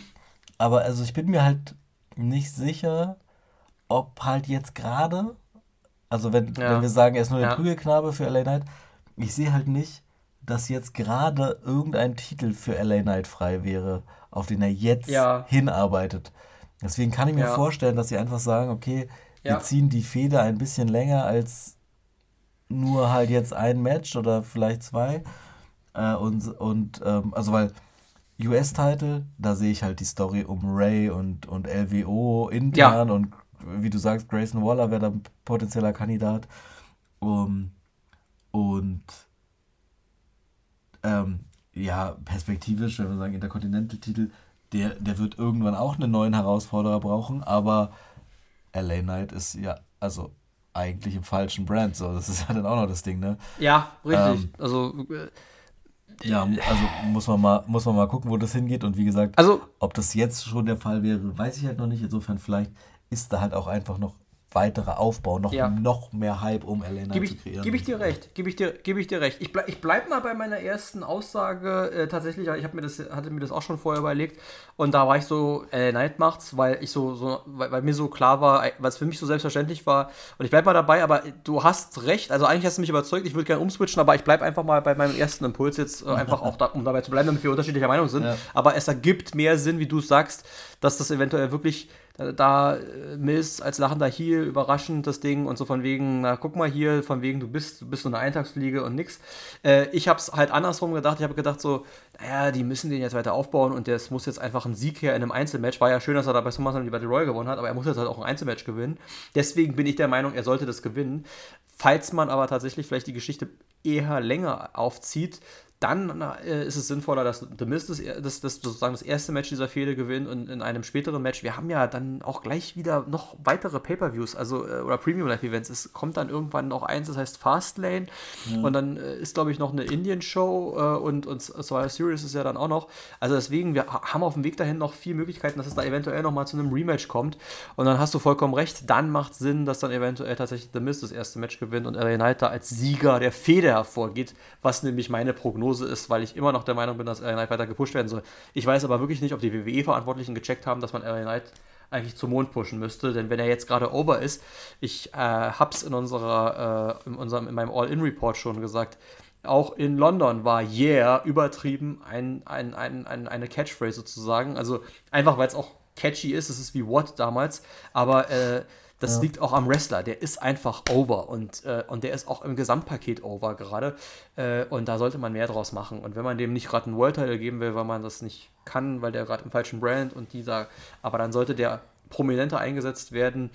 aber also ich bin mir halt nicht sicher, ob halt jetzt gerade, also wenn, ja. wenn wir sagen, er ist nur der ja. Prügelknabe für LA Knight, ich sehe halt nicht, dass jetzt gerade irgendein Titel für LA Knight frei wäre, auf den er jetzt ja. hinarbeitet. Deswegen kann ich mir ja. vorstellen, dass sie einfach sagen, okay, wir ja. ziehen die Feder ein bisschen länger als nur halt jetzt ein Match oder vielleicht zwei. Äh, und und ähm, also weil US-Title, da sehe ich halt die Story um Ray und, und LWO intern ja. und wie du sagst, Grayson Waller wäre da ein potenzieller Kandidat. Um, und ähm, ja, perspektivisch, wenn wir sagen, Intercontinental-Titel, der, der wird irgendwann auch einen neuen Herausforderer brauchen, aber LA Knight ist ja, also eigentlich im falschen Brand, so, das ist ja dann auch noch das Ding, ne? Ja, richtig. Ähm, also äh, ja, also muss man mal muss man mal gucken, wo das hingeht und wie gesagt, also, ob das jetzt schon der Fall wäre, weiß ich halt noch nicht. Insofern vielleicht ist da halt auch einfach noch weiterer Aufbau, noch, ja. noch mehr Hype um Elena ich, zu kreieren. Gebe ich dir recht, gebe ich dir, geb ich dir recht. Ich, bleib, ich bleibe mal bei meiner ersten Aussage äh, tatsächlich, ich mir das, hatte mir das auch schon vorher überlegt und da war ich so, äh, Night macht's, weil ich so, so weil, weil, mir so klar war, weil es für mich so selbstverständlich war und ich bleibe mal dabei, aber du hast recht, also eigentlich hast du mich überzeugt, ich würde gerne umswitchen, aber ich bleibe einfach mal bei meinem ersten Impuls jetzt, äh, einfach auch da, um dabei zu bleiben, damit wir unterschiedlicher Meinung sind, ja. aber es ergibt mehr Sinn, wie du es sagst, dass das eventuell wirklich da, äh, Mills als lachender Heel überraschend das Ding und so von wegen, na guck mal hier, von wegen, du bist, du bist so eine Eintagsfliege und nix. Äh, ich habe es halt andersrum gedacht. Ich habe gedacht so, naja, die müssen den jetzt weiter aufbauen und das muss jetzt einfach ein Sieg her in einem Einzelmatch. War ja schön, dass er da bei SummerSlam die Battle Royale gewonnen hat, aber er muss jetzt halt auch ein Einzelmatch gewinnen. Deswegen bin ich der Meinung, er sollte das gewinnen. Falls man aber tatsächlich vielleicht die Geschichte eher länger aufzieht, dann äh, ist es sinnvoller, dass The Mist das, das, das, sozusagen das erste Match dieser Fehde gewinnt und in einem späteren Match. Wir haben ja dann auch gleich wieder noch weitere Pay-Per-Views, also äh, oder Premium Live Events. Es kommt dann irgendwann noch eins, das heißt Fastlane. Ja. Und dann äh, ist, glaube ich, noch eine Indian-Show äh, und, und Survivor Series ist ja dann auch noch. Also deswegen, wir haben auf dem Weg dahin noch vier Möglichkeiten, dass es da eventuell nochmal zu einem Rematch kommt. Und dann hast du vollkommen recht, dann macht Sinn, dass dann eventuell tatsächlich The Mist das erste Match gewinnt und LA Knight da als Sieger der Fehde hervorgeht, was nämlich meine Prognose Prognose ist, weil ich immer noch der Meinung bin, dass LA Knight weiter gepusht werden soll. Ich weiß aber wirklich nicht, ob die WWE-Verantwortlichen gecheckt haben, dass man LA Knight eigentlich zum Mond pushen müsste, denn wenn er jetzt gerade over ist, ich äh, hab's in unserer, äh, in unserem, in meinem All-In-Report schon gesagt, auch in London war Yeah übertrieben ein, ein, ein, ein eine Catchphrase sozusagen. Also einfach, weil es auch catchy ist, es ist wie What damals, aber äh, das ja. liegt auch am Wrestler. Der ist einfach over und, äh, und der ist auch im Gesamtpaket over gerade. Äh, und da sollte man mehr draus machen. Und wenn man dem nicht gerade einen World Title geben will, weil man das nicht kann, weil der gerade im falschen Brand und dieser, aber dann sollte der prominenter eingesetzt werden.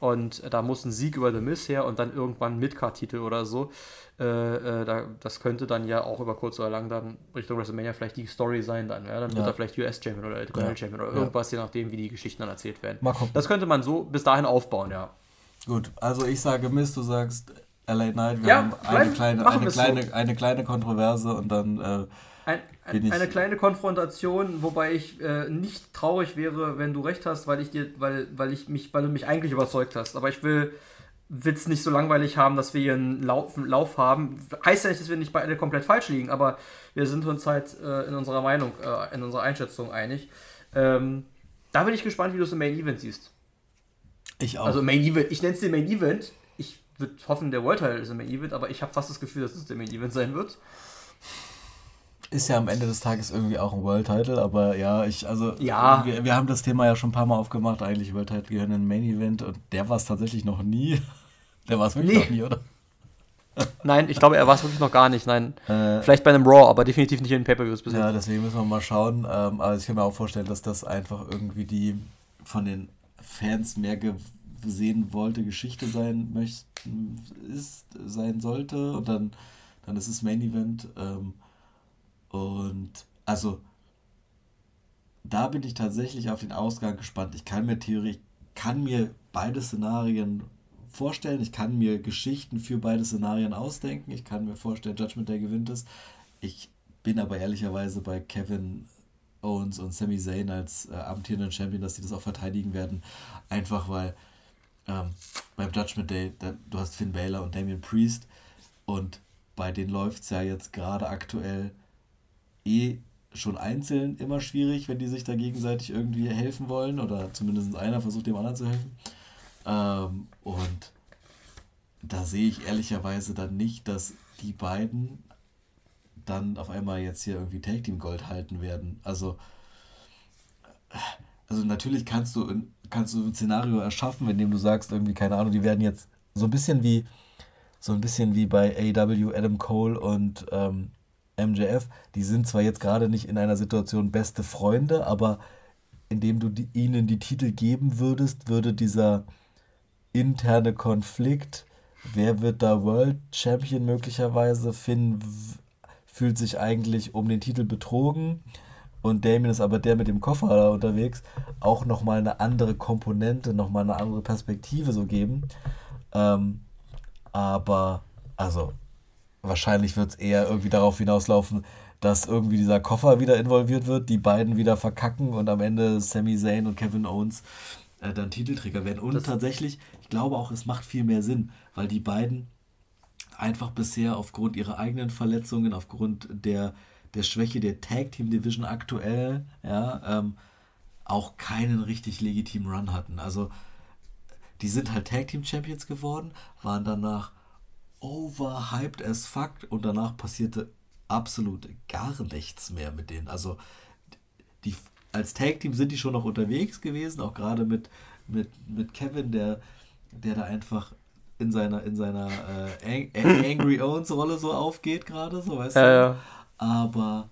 Und da muss ein Sieg über The Miz her und dann irgendwann Midcard-Titel oder so. Äh, äh, da, das könnte dann ja auch über kurz oder lang dann Richtung WrestleMania vielleicht die Story sein dann. Ja? Dann ja. wird er vielleicht US-Champion oder Intercontinental ja. Champion oder irgendwas, je nachdem, wie die Geschichten dann erzählt werden. Mal gucken. Das könnte man so bis dahin aufbauen, ja. Gut, also ich sage Miz, du sagst LA Knight, wir haben eine kleine, eine, kleine, so. eine kleine Kontroverse und dann äh, ein, ein, eine kleine Konfrontation, wobei ich äh, nicht traurig wäre, wenn du recht hast, weil ich dir, weil, weil ich mich, weil du mich eigentlich überzeugt hast. Aber ich will es nicht so langweilig haben, dass wir hier einen Lauf, einen Lauf haben. Heißt ja nicht, dass wir nicht beide komplett falsch liegen, aber wir sind uns halt äh, in unserer Meinung, äh, in unserer Einschätzung einig. Ähm, da bin ich gespannt, wie du es im Main Event siehst. Ich auch. Also Main Event, ich nenne es den Main Event. Ich würde hoffen, der World Title ist im Main Event, aber ich habe fast das Gefühl, dass es der Main Event sein wird. Ist ja am Ende des Tages irgendwie auch ein World Title, aber ja, ich, also, ja. Wir, wir haben das Thema ja schon ein paar Mal aufgemacht, eigentlich World Title gehören in ein Main Event und der war es tatsächlich noch nie. Der war es wirklich nee. noch nie, oder? Nein, ich glaube, er war es wirklich noch gar nicht. Nein, äh, vielleicht bei einem Raw, aber definitiv nicht in den Pay-Per-Views bisher. Ja, deswegen müssen wir mal schauen. Ähm, aber ich kann mir auch vorstellen, dass das einfach irgendwie die von den Fans mehr gesehen wollte Geschichte sein möchte, ist, sein sollte. Und dann, dann ist es Main Event. Ähm, und also da bin ich tatsächlich auf den Ausgang gespannt. Ich kann mir Theorie, kann mir beide Szenarien vorstellen. Ich kann mir Geschichten für beide Szenarien ausdenken. Ich kann mir vorstellen, Judgment Day gewinnt es. Ich bin aber ehrlicherweise bei Kevin Owens und Sami Zayn als äh, amtierenden Champion, dass sie das auch verteidigen werden. Einfach weil ähm, beim Judgment Day, da, du hast Finn Balor und Damian Priest und bei denen läuft es ja jetzt gerade aktuell eh schon einzeln immer schwierig, wenn die sich da gegenseitig irgendwie helfen wollen oder zumindest einer versucht dem anderen zu helfen. Ähm, und da sehe ich ehrlicherweise dann nicht, dass die beiden dann auf einmal jetzt hier irgendwie Tag Team Gold halten werden. Also, also natürlich kannst du, kannst du ein Szenario erschaffen, in dem du sagst, irgendwie, keine Ahnung, die werden jetzt so ein bisschen wie, so ein bisschen wie bei AW Adam Cole und ähm, MJF, die sind zwar jetzt gerade nicht in einer Situation beste Freunde, aber indem du die, ihnen die Titel geben würdest, würde dieser interne Konflikt, wer wird da World Champion möglicherweise, Finn fühlt sich eigentlich um den Titel betrogen und Damien ist aber der mit dem Koffer da unterwegs, auch nochmal eine andere Komponente, nochmal eine andere Perspektive so geben. Ähm, aber, also, wahrscheinlich wird es eher irgendwie darauf hinauslaufen, dass irgendwie dieser Koffer wieder involviert wird, die beiden wieder verkacken und am Ende Sami Zayn und Kevin Owens äh, dann Titelträger werden. Und das tatsächlich, ich glaube auch, es macht viel mehr Sinn, weil die beiden einfach bisher aufgrund ihrer eigenen Verletzungen, aufgrund der, der Schwäche der Tag Team Division aktuell, ja, ähm, auch keinen richtig legitimen Run hatten. Also die sind halt Tag Team Champions geworden, waren danach overhyped as fuck und danach passierte absolut gar nichts mehr mit denen. Also die als Tag Team sind die schon noch unterwegs gewesen, auch gerade mit, mit, mit Kevin, der, der da einfach in seiner in seiner äh, Angry Owens Rolle so aufgeht gerade, so weißt ja, du. Ja. Aber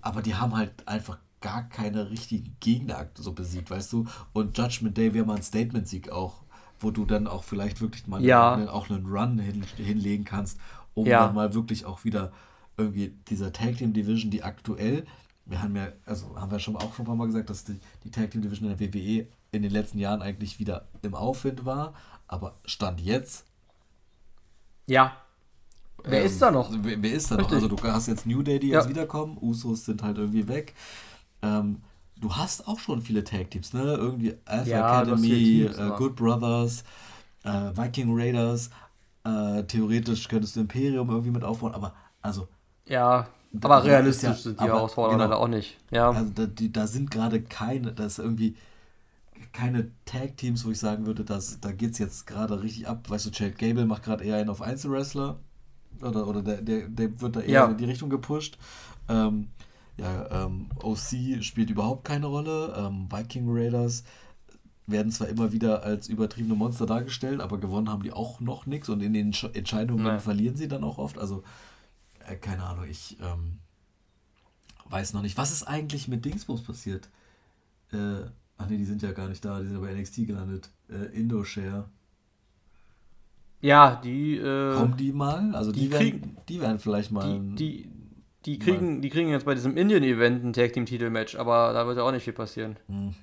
aber die haben halt einfach gar keine richtigen Gegner so besiegt, weißt du? Und Judgment Day wäre mal ein Statement-Sieg auch wo du dann auch vielleicht wirklich mal ja. einen, auch einen Run hin, hinlegen kannst, um ja. dann mal wirklich auch wieder irgendwie dieser Tag Team Division, die aktuell, wir haben ja, also haben wir schon auch schon ein paar Mal gesagt, dass die, die Tag Team Division in der WWE in den letzten Jahren eigentlich wieder im Aufwind war, aber Stand jetzt. Ja. Wer ähm, ist da noch? Wer, wer ist da Richtig. noch? Also du hast jetzt New Day, die ja. jetzt wiederkommen, Usos sind halt irgendwie weg. Ähm, du hast auch schon viele Tag Teams, ne? Irgendwie Alpha ja, Academy, Teams, äh, Good Brothers, äh, Viking Raiders. Äh, theoretisch könntest du Imperium irgendwie mit aufbauen, aber also. Ja, aber realistisch ja, sind die Herausforderungen genau, auch nicht. Ja. Also da, die, da sind gerade keine, da ist irgendwie keine Tag-Teams, wo ich sagen würde, dass, da geht es jetzt gerade richtig ab. Weißt du, Chad Gable macht gerade eher einen auf Einzelwrestler. Oder, oder der, der, der wird da eher ja. in die Richtung gepusht. Ähm, ja, ähm, OC spielt überhaupt keine Rolle. Ähm, Viking Raiders werden zwar immer wieder als übertriebene Monster dargestellt, aber gewonnen haben die auch noch nichts und in den Entscheidungen Nein. verlieren sie dann auch oft. Also, äh, keine Ahnung, ich ähm, weiß noch nicht. Was ist eigentlich mit Dingsbums passiert? Äh, ach nee, die sind ja gar nicht da, die sind bei NXT gelandet. Äh, Indoshare. Ja, die. Äh, Kommen die mal? Also die, die, werden, die werden vielleicht mal. Die, die, die kriegen, die kriegen jetzt bei diesem Indian-Event ein Tag Team-Titel-Match, aber da wird ja auch nicht viel passieren. Hm.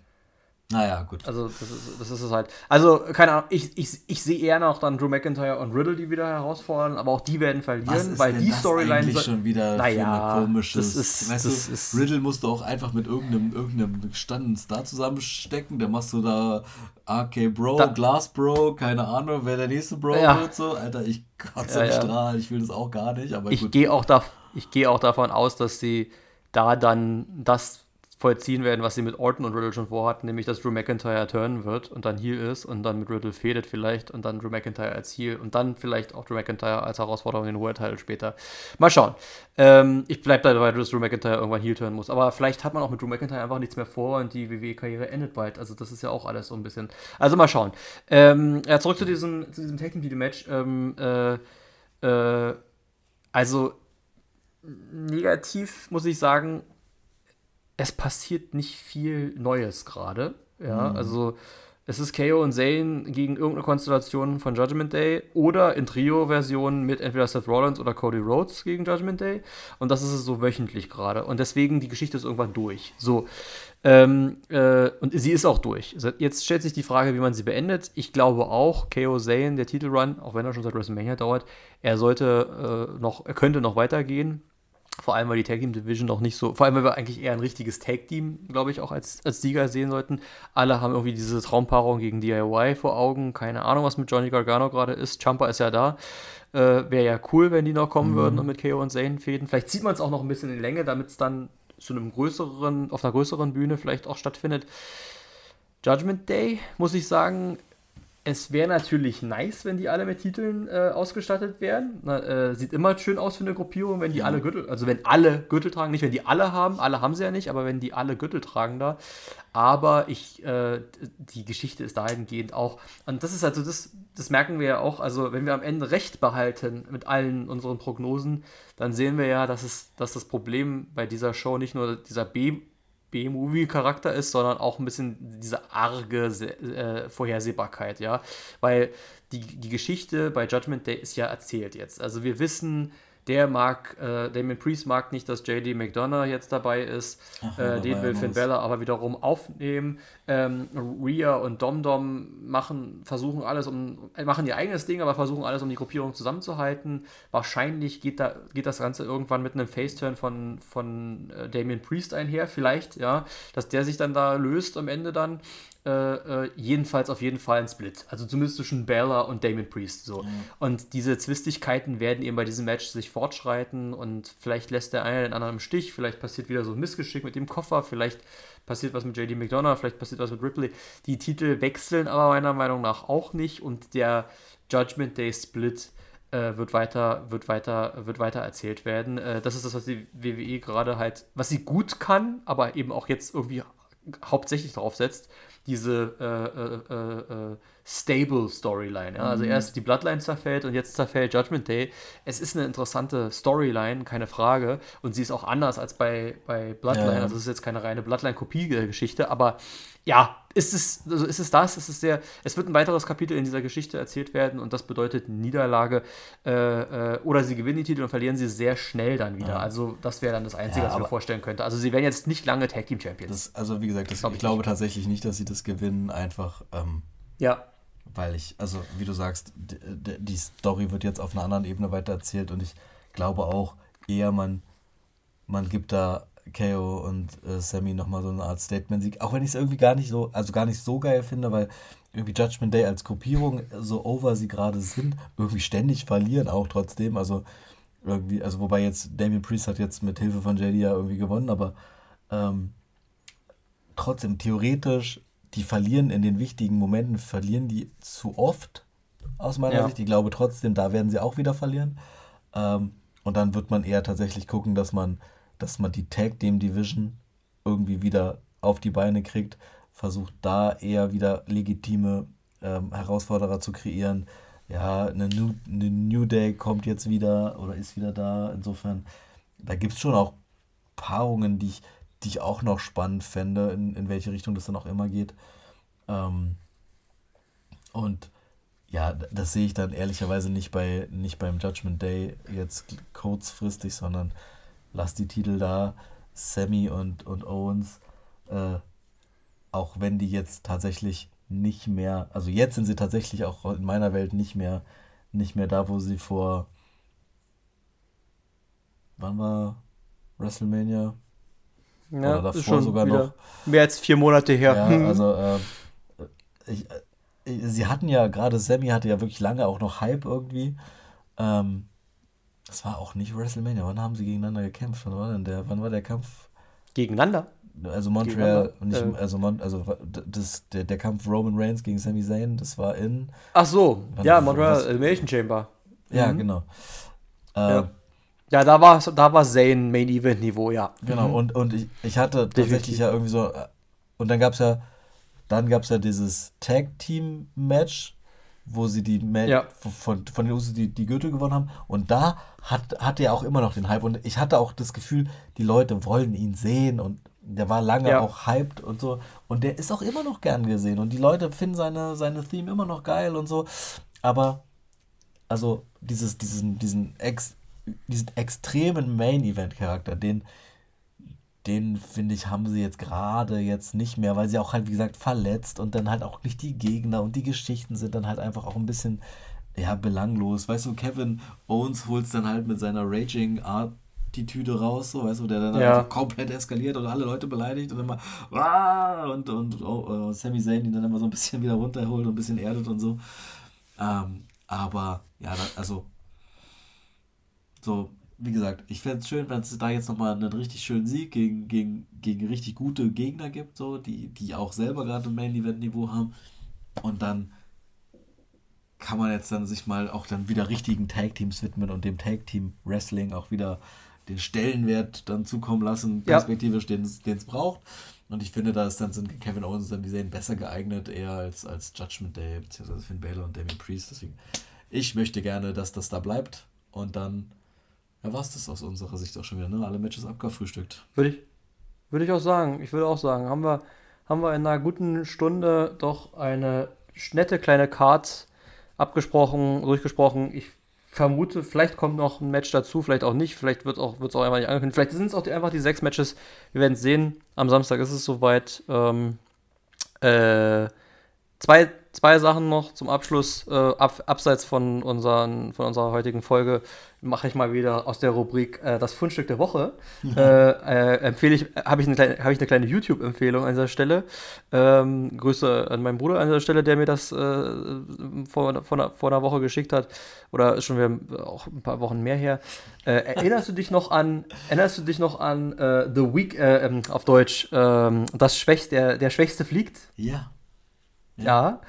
Naja, gut. Also, das ist, das ist es halt. Also, keine Ahnung, ich, ich, ich sehe eher noch dann Drew McIntyre und Riddle, die wieder herausfordern, aber auch die werden verlieren, weil die Storyline. Das ist schon wieder naja, für komisches. Das ist, weißt das du, ist, Riddle musst du auch einfach mit irgendeinem, irgendeinem gestandenen Star zusammenstecken, der machst du da RK Bro, da, Glass Bro, keine Ahnung, wer der nächste Bro ja. wird, so. Alter, ich kotze ja, ja. Strahl, ich will das auch gar nicht, aber Ich gehe auch, da, geh auch davon aus, dass sie da dann das vollziehen werden, was sie mit Orton und Riddle schon vorhatten, nämlich dass Drew McIntyre turnen wird und dann Heel ist und dann mit Riddle fädet vielleicht und dann Drew McIntyre als Heel und dann vielleicht auch Drew McIntyre als Herausforderung in den Title später. Mal schauen. Ähm, ich bleibe dabei, dass Drew McIntyre irgendwann Heel turnen muss. Aber vielleicht hat man auch mit Drew McIntyre einfach nichts mehr vor und die WWE-Karriere endet bald. Also das ist ja auch alles so ein bisschen. Also mal schauen. Ähm, ja, zurück zu diesem, zu diesem Tag Team Match. Ähm, äh, äh, also negativ muss ich sagen, es passiert nicht viel Neues gerade. Ja, mhm. also es ist KO und Zane gegen irgendeine Konstellation von Judgment Day oder in Trio-Versionen mit entweder Seth Rollins oder Cody Rhodes gegen Judgment Day. Und das ist es so wöchentlich gerade. Und deswegen, die Geschichte ist irgendwann durch. So. Ähm, äh, und sie ist auch durch. Jetzt stellt sich die Frage, wie man sie beendet. Ich glaube auch, KO Zane, der Titelrun, auch wenn er schon seit WrestleMania dauert, er sollte äh, noch, er könnte noch weitergehen. Vor allem, weil die Tag Team Division noch nicht so, vor allem, weil wir eigentlich eher ein richtiges Tag Team, glaube ich, auch als, als Sieger sehen sollten. Alle haben irgendwie diese Traumpaarung gegen DIY vor Augen. Keine Ahnung, was mit Johnny Gargano gerade ist. Champa ist ja da. Äh, Wäre ja cool, wenn die noch kommen mhm. würden und mit KO und Zane fäden. Vielleicht zieht man es auch noch ein bisschen in Länge, damit es dann zu einem größeren, auf einer größeren Bühne vielleicht auch stattfindet. Judgment Day, muss ich sagen, es wäre natürlich nice, wenn die alle mit Titeln äh, ausgestattet wären. Na, äh, sieht immer schön aus für eine Gruppierung, wenn die ja. alle Gürtel, also wenn alle Gürtel tragen, nicht wenn die alle haben, alle haben sie ja nicht, aber wenn die alle Gürtel tragen da. Aber ich, äh, die Geschichte ist dahingehend auch, und das ist also das, das merken wir ja auch, also wenn wir am Ende recht behalten mit allen unseren Prognosen, dann sehen wir ja, dass es, dass das Problem bei dieser Show nicht nur dieser B B-Movie-Charakter ist, sondern auch ein bisschen diese arge äh, Vorhersehbarkeit, ja. Weil die, die Geschichte bei Judgment Day ist ja erzählt jetzt. Also wir wissen, der mag, äh, Damien Priest mag nicht, dass JD McDonough jetzt dabei ist. Ach, äh, den will Finn Bella aber wiederum aufnehmen. Ähm, Rhea und Domdom machen, versuchen alles um, äh, machen ihr eigenes Ding, aber versuchen alles, um die Gruppierung zusammenzuhalten. Wahrscheinlich geht, da, geht das Ganze irgendwann mit einem Faceturn von, von äh, Damien Priest einher, vielleicht, ja, dass der sich dann da löst am Ende dann. Äh, äh, jedenfalls auf jeden Fall ein Split. Also zumindest zwischen Bella und Damon Priest. So. Mhm. Und diese Zwistigkeiten werden eben bei diesem Match sich fortschreiten und vielleicht lässt der eine den anderen im Stich, vielleicht passiert wieder so ein Missgeschick mit dem Koffer, vielleicht passiert was mit JD McDonough, vielleicht passiert was mit Ripley. Die Titel wechseln aber meiner Meinung nach auch nicht und der Judgment Day Split äh, wird weiter, wird weiter, wird weiter erzählt werden. Äh, das ist das, was die WWE gerade halt, was sie gut kann, aber eben auch jetzt irgendwie hauptsächlich drauf setzt, diese äh, äh, äh, stable Storyline. Ja? Also mhm. erst die Bloodline zerfällt und jetzt zerfällt Judgment Day. Es ist eine interessante Storyline, keine Frage. Und sie ist auch anders als bei, bei Bloodline. Ja. Also es ist jetzt keine reine Bloodline-Kopie-Geschichte, aber ja, ist es, also ist es das? Ist es, sehr, es wird ein weiteres Kapitel in dieser Geschichte erzählt werden und das bedeutet Niederlage äh, äh, oder sie gewinnen die Titel und verlieren sie sehr schnell dann wieder. Ja. Also das wäre dann das Einzige, ja, was ich mir vorstellen könnte. Also sie werden jetzt nicht lange Tag Team Champions. Das, also wie gesagt, das, Glaub ich, ich glaube nicht. tatsächlich nicht, dass sie das gewinnen, einfach ähm, ja. weil ich, also wie du sagst, die, die Story wird jetzt auf einer anderen Ebene weitererzählt und ich glaube auch eher man, man gibt da KO und äh, Sammy nochmal so eine Art Statement-Sieg. Auch wenn ich es irgendwie gar nicht so, also gar nicht so geil finde, weil irgendwie Judgment Day als Gruppierung, so over sie gerade sind, irgendwie ständig verlieren auch trotzdem. Also irgendwie, also wobei jetzt Damien Priest hat jetzt mit Hilfe von JD ja irgendwie gewonnen, aber ähm, trotzdem theoretisch, die verlieren in den wichtigen Momenten, verlieren die zu oft aus meiner ja. Sicht. Ich glaube trotzdem, da werden sie auch wieder verlieren. Ähm, und dann wird man eher tatsächlich gucken, dass man dass man die Tag Team Division irgendwie wieder auf die Beine kriegt, versucht da eher wieder legitime ähm, Herausforderer zu kreieren. Ja, eine New, eine New Day kommt jetzt wieder oder ist wieder da. Insofern, da gibt es schon auch Paarungen, die ich, die ich auch noch spannend fände, in, in welche Richtung das dann auch immer geht. Ähm, und ja, das sehe ich dann ehrlicherweise nicht bei nicht beim Judgment Day jetzt kurzfristig, sondern lass die Titel da, Sammy und, und Owens, äh, auch wenn die jetzt tatsächlich nicht mehr, also jetzt sind sie tatsächlich auch in meiner Welt nicht mehr, nicht mehr da, wo sie vor, wann war WrestleMania? Ja, Oder davor schon sogar noch. Mehr als vier Monate her. Ja, hm. also äh, ich, ich, sie hatten ja, gerade Sammy hatte ja wirklich lange auch noch Hype irgendwie. Ähm, das war auch nicht WrestleMania. Wann haben sie gegeneinander gekämpft? Wann war denn der? Wann war der Kampf? Gegeneinander? Also Montreal, nicht, äh. also, Mon, also das, der, der Kampf Roman Reigns gegen Sami Zayn, das war in. Ach so, ja, Montreal Elimination Chamber. Ja, mhm. genau. Äh, ja. ja. da war da war Zayn Main Event Niveau, ja. Genau, mhm. und, und ich, ich hatte tatsächlich Definitiv. ja irgendwie so. Äh, und dann gab es ja, dann gab es ja dieses Tag Team Match wo sie die ja. von, von den Usos die, die Gürtel gewonnen haben. Und da hat, hatte er auch immer noch den Hype. Und ich hatte auch das Gefühl, die Leute wollen ihn sehen und der war lange ja. auch hyped und so. Und der ist auch immer noch gern gesehen. Und die Leute finden seine, seine Theme immer noch geil und so. Aber, also, dieses, diesen, diesen, ex, diesen extremen Main-Event-Charakter, den, den finde ich, haben sie jetzt gerade jetzt nicht mehr, weil sie auch halt, wie gesagt, verletzt und dann halt auch nicht die Gegner und die Geschichten sind dann halt einfach auch ein bisschen, ja, belanglos. Weißt du, Kevin Owens holt es dann halt mit seiner Raging Art die Tüte raus, so, weißt du, der dann ja. komplett eskaliert und alle Leute beleidigt und immer und, und oh, oh, Sami Zayn ihn dann immer so ein bisschen wieder runterholt und ein bisschen erdet und so. Ähm, aber ja, also so wie gesagt, ich fände es schön, wenn es da jetzt nochmal einen richtig schönen Sieg gegen, gegen, gegen richtig gute Gegner gibt, so, die, die auch selber gerade ein Main-Event-Niveau haben. Und dann kann man jetzt dann sich mal auch dann wieder richtigen Tag-Teams widmen und dem Tag-Team-Wrestling auch wieder den Stellenwert dann zukommen lassen, perspektivisch, ja. den es braucht. Und ich finde, da ist dann sind Kevin Owens dann, die sehen besser geeignet, eher als, als Judgment Day, beziehungsweise Finn Balor und Damien Priest. Deswegen, ich möchte gerne, dass das da bleibt. Und dann ja, war es das aus unserer Sicht auch schon wieder, ne? Alle Matches abgefrühstückt. Würde ich, würde ich auch sagen. Ich würde auch sagen, haben wir, haben wir in einer guten Stunde doch eine nette kleine Card abgesprochen, durchgesprochen. Ich vermute, vielleicht kommt noch ein Match dazu, vielleicht auch nicht, vielleicht wird es auch, auch einfach nicht angekündigt. Vielleicht sind es auch die, einfach die sechs Matches. Wir werden es sehen. Am Samstag ist es soweit. Ähm, äh, zwei, zwei Sachen noch zum Abschluss, äh, ab, abseits von, unseren, von unserer heutigen Folge mache ich mal wieder aus der Rubrik äh, das Fundstück der Woche. äh, äh, empfehle ich, habe ich eine kleine, hab ich eine kleine YouTube-Empfehlung an dieser Stelle. Ähm, Grüße an meinen Bruder an dieser Stelle, der mir das äh, vor, vor, einer, vor einer Woche geschickt hat. Oder schon wieder auch ein paar Wochen mehr her. Äh, erinnerst du dich noch an, erinnerst du dich noch an äh, The Week, ähm, auf Deutsch, ähm, das Schwächste, der, der Schwächste fliegt? Ja. Ja. ja.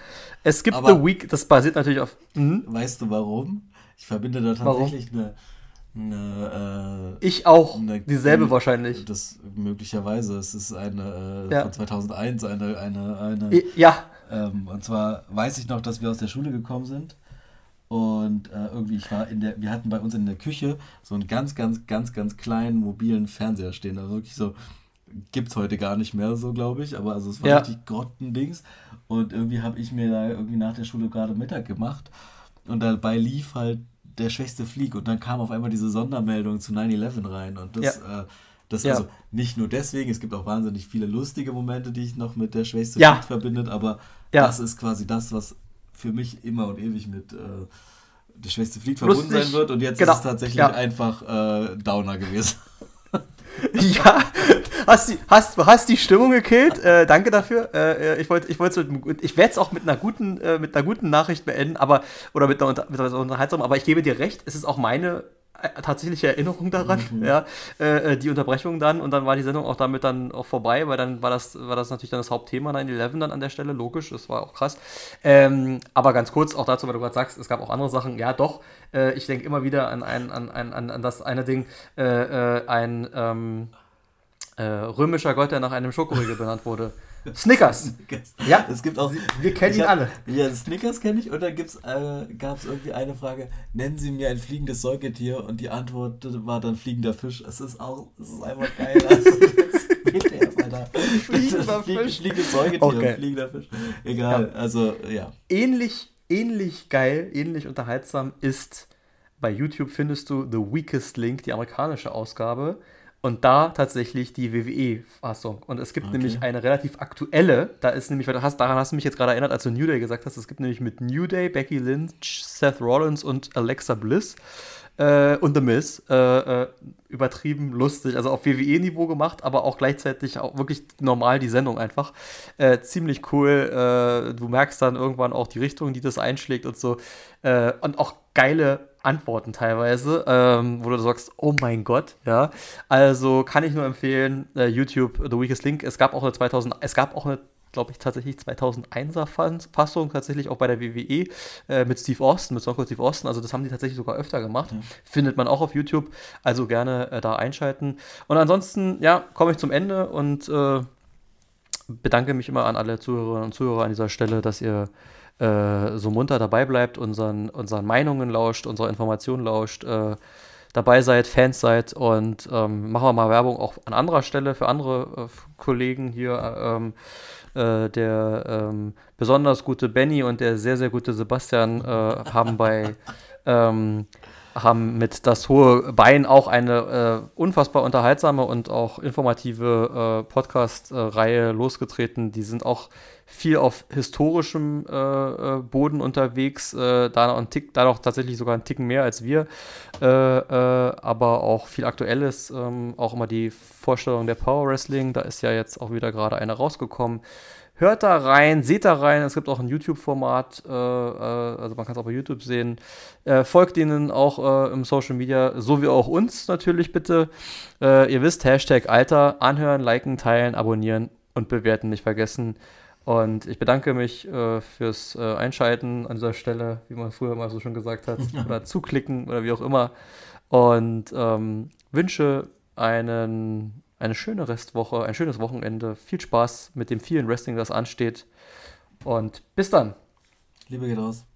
Es gibt Aber The Week, das basiert natürlich auf. Mh? Weißt du warum? Ich verbinde da tatsächlich eine, eine äh, ich auch. Eine, Dieselbe eine, wahrscheinlich. Das möglicherweise. Es ist eine äh, ja. von 2001, eine, eine, eine. Ja. Ähm, und zwar weiß ich noch, dass wir aus der Schule gekommen sind und äh, irgendwie, ich war in der, wir hatten bei uns in der Küche so einen ganz, ganz, ganz, ganz kleinen mobilen Fernseher stehen. Also wirklich so, gibt es heute gar nicht mehr so, glaube ich. Aber also es war ja. richtig Grottendings. Und irgendwie habe ich mir da irgendwie nach der Schule gerade Mittag gemacht. Und dabei lief halt der schwächste Flieg. Und dann kam auf einmal diese Sondermeldung zu 9-11 rein. Und das, ja. äh, das ja. also nicht nur deswegen, es gibt auch wahnsinnig viele lustige Momente, die ich noch mit der schwächste ja. Flieg verbindet, aber das ist quasi das, was für mich immer und ewig mit äh, der schwächste Flieg verbunden sein wird. Und jetzt genau. ist es tatsächlich ja. einfach äh, Downer gewesen. ja, hast die, hast, hast die Stimmung gekillt. Äh, danke dafür. Äh, äh ich wollte, ich wollte, ich werde es auch mit einer guten, äh, mit einer guten Nachricht beenden, aber oder mit einer, mit einer Unterhaltung. Aber ich gebe dir recht. Es ist auch meine äh, tatsächliche Erinnerung daran, mhm. ja, äh, äh, die Unterbrechung dann und dann war die Sendung auch damit dann auch vorbei, weil dann war das, war das natürlich dann das Hauptthema 9-11 dann an der Stelle, logisch, das war auch krass. Ähm, aber ganz kurz auch dazu, weil du gerade sagst, es gab auch andere Sachen, ja doch, äh, ich denke immer wieder an, ein, an, an, an das eine Ding, äh ein ähm, römischer Gott, der nach einem Schokoriegel benannt wurde. Snickers. Snickers. Ja, es gibt auch. Wir kennen ihn hab, alle. Ja, Snickers kenne ich. Und dann äh, gab es irgendwie eine Frage: Nennen Sie mir ein fliegendes Säugetier? Und die Antwort war dann fliegender Fisch. Es ist auch, es ist einfach geil. Also, Fliegender Fisch. Fliegendes Säugetier, okay. fliegender Fisch. Egal, ja. also ja. Ähnlich, ähnlich geil, ähnlich unterhaltsam ist bei YouTube findest du The Weakest Link, die amerikanische Ausgabe und da tatsächlich die WWE-Fassung. Und es gibt okay. nämlich eine relativ aktuelle, da ist nämlich, hast, daran hast du mich jetzt gerade erinnert, als du New Day gesagt hast, es gibt nämlich mit New Day, Becky Lynch, Seth Rollins und Alexa Bliss äh, und The Miz äh, äh, übertrieben lustig, also auf WWE-Niveau gemacht, aber auch gleichzeitig auch wirklich normal die Sendung einfach. Äh, ziemlich cool. Äh, du merkst dann irgendwann auch die Richtung, die das einschlägt und so. Und auch geile Antworten teilweise, ähm, wo du sagst, oh mein Gott, ja. Also kann ich nur empfehlen, äh, YouTube The Weakest Link. Es gab auch eine 2000, es gab auch eine glaube ich, tatsächlich 2001er Fassung, tatsächlich auch bei der WWE äh, mit Steve Austin, mit Soccer Steve Austin. Also das haben die tatsächlich sogar öfter gemacht. Ja. Findet man auch auf YouTube. Also gerne äh, da einschalten. Und ansonsten, ja, komme ich zum Ende und äh, bedanke mich immer an alle Zuhörerinnen und Zuhörer an dieser Stelle, dass ihr äh, so munter dabei bleibt, unseren, unseren Meinungen lauscht, unserer Informationen lauscht, äh, dabei seid, Fans seid und ähm, machen wir mal Werbung auch an anderer Stelle für andere äh, Kollegen hier. Ähm, äh, der ähm, besonders gute Benny und der sehr, sehr gute Sebastian äh, haben bei ähm, haben mit das hohe Bein auch eine äh, unfassbar unterhaltsame und auch informative äh, Podcast-Reihe losgetreten. Die sind auch viel auf historischem äh, äh Boden unterwegs, äh, da, noch Tick, da noch tatsächlich sogar einen Ticken mehr als wir, äh, aber auch viel Aktuelles, ähm, auch immer die Vorstellung der Power Wrestling, da ist ja jetzt auch wieder gerade eine rausgekommen. Hört da rein, seht da rein. Es gibt auch ein YouTube-Format, äh, äh, also man kann es auch bei YouTube sehen. Äh, folgt ihnen auch äh, im Social Media, so wie auch uns natürlich bitte. Äh, ihr wisst, Hashtag Alter, anhören, liken, teilen, abonnieren und bewerten nicht vergessen. Und ich bedanke mich äh, fürs Einschalten an dieser Stelle, wie man früher mal so schon gesagt hat, oder zuklicken oder wie auch immer. Und ähm, wünsche einen eine schöne Restwoche, ein schönes Wochenende. Viel Spaß mit dem vielen Wrestling, das ansteht. Und bis dann. Liebe geht raus.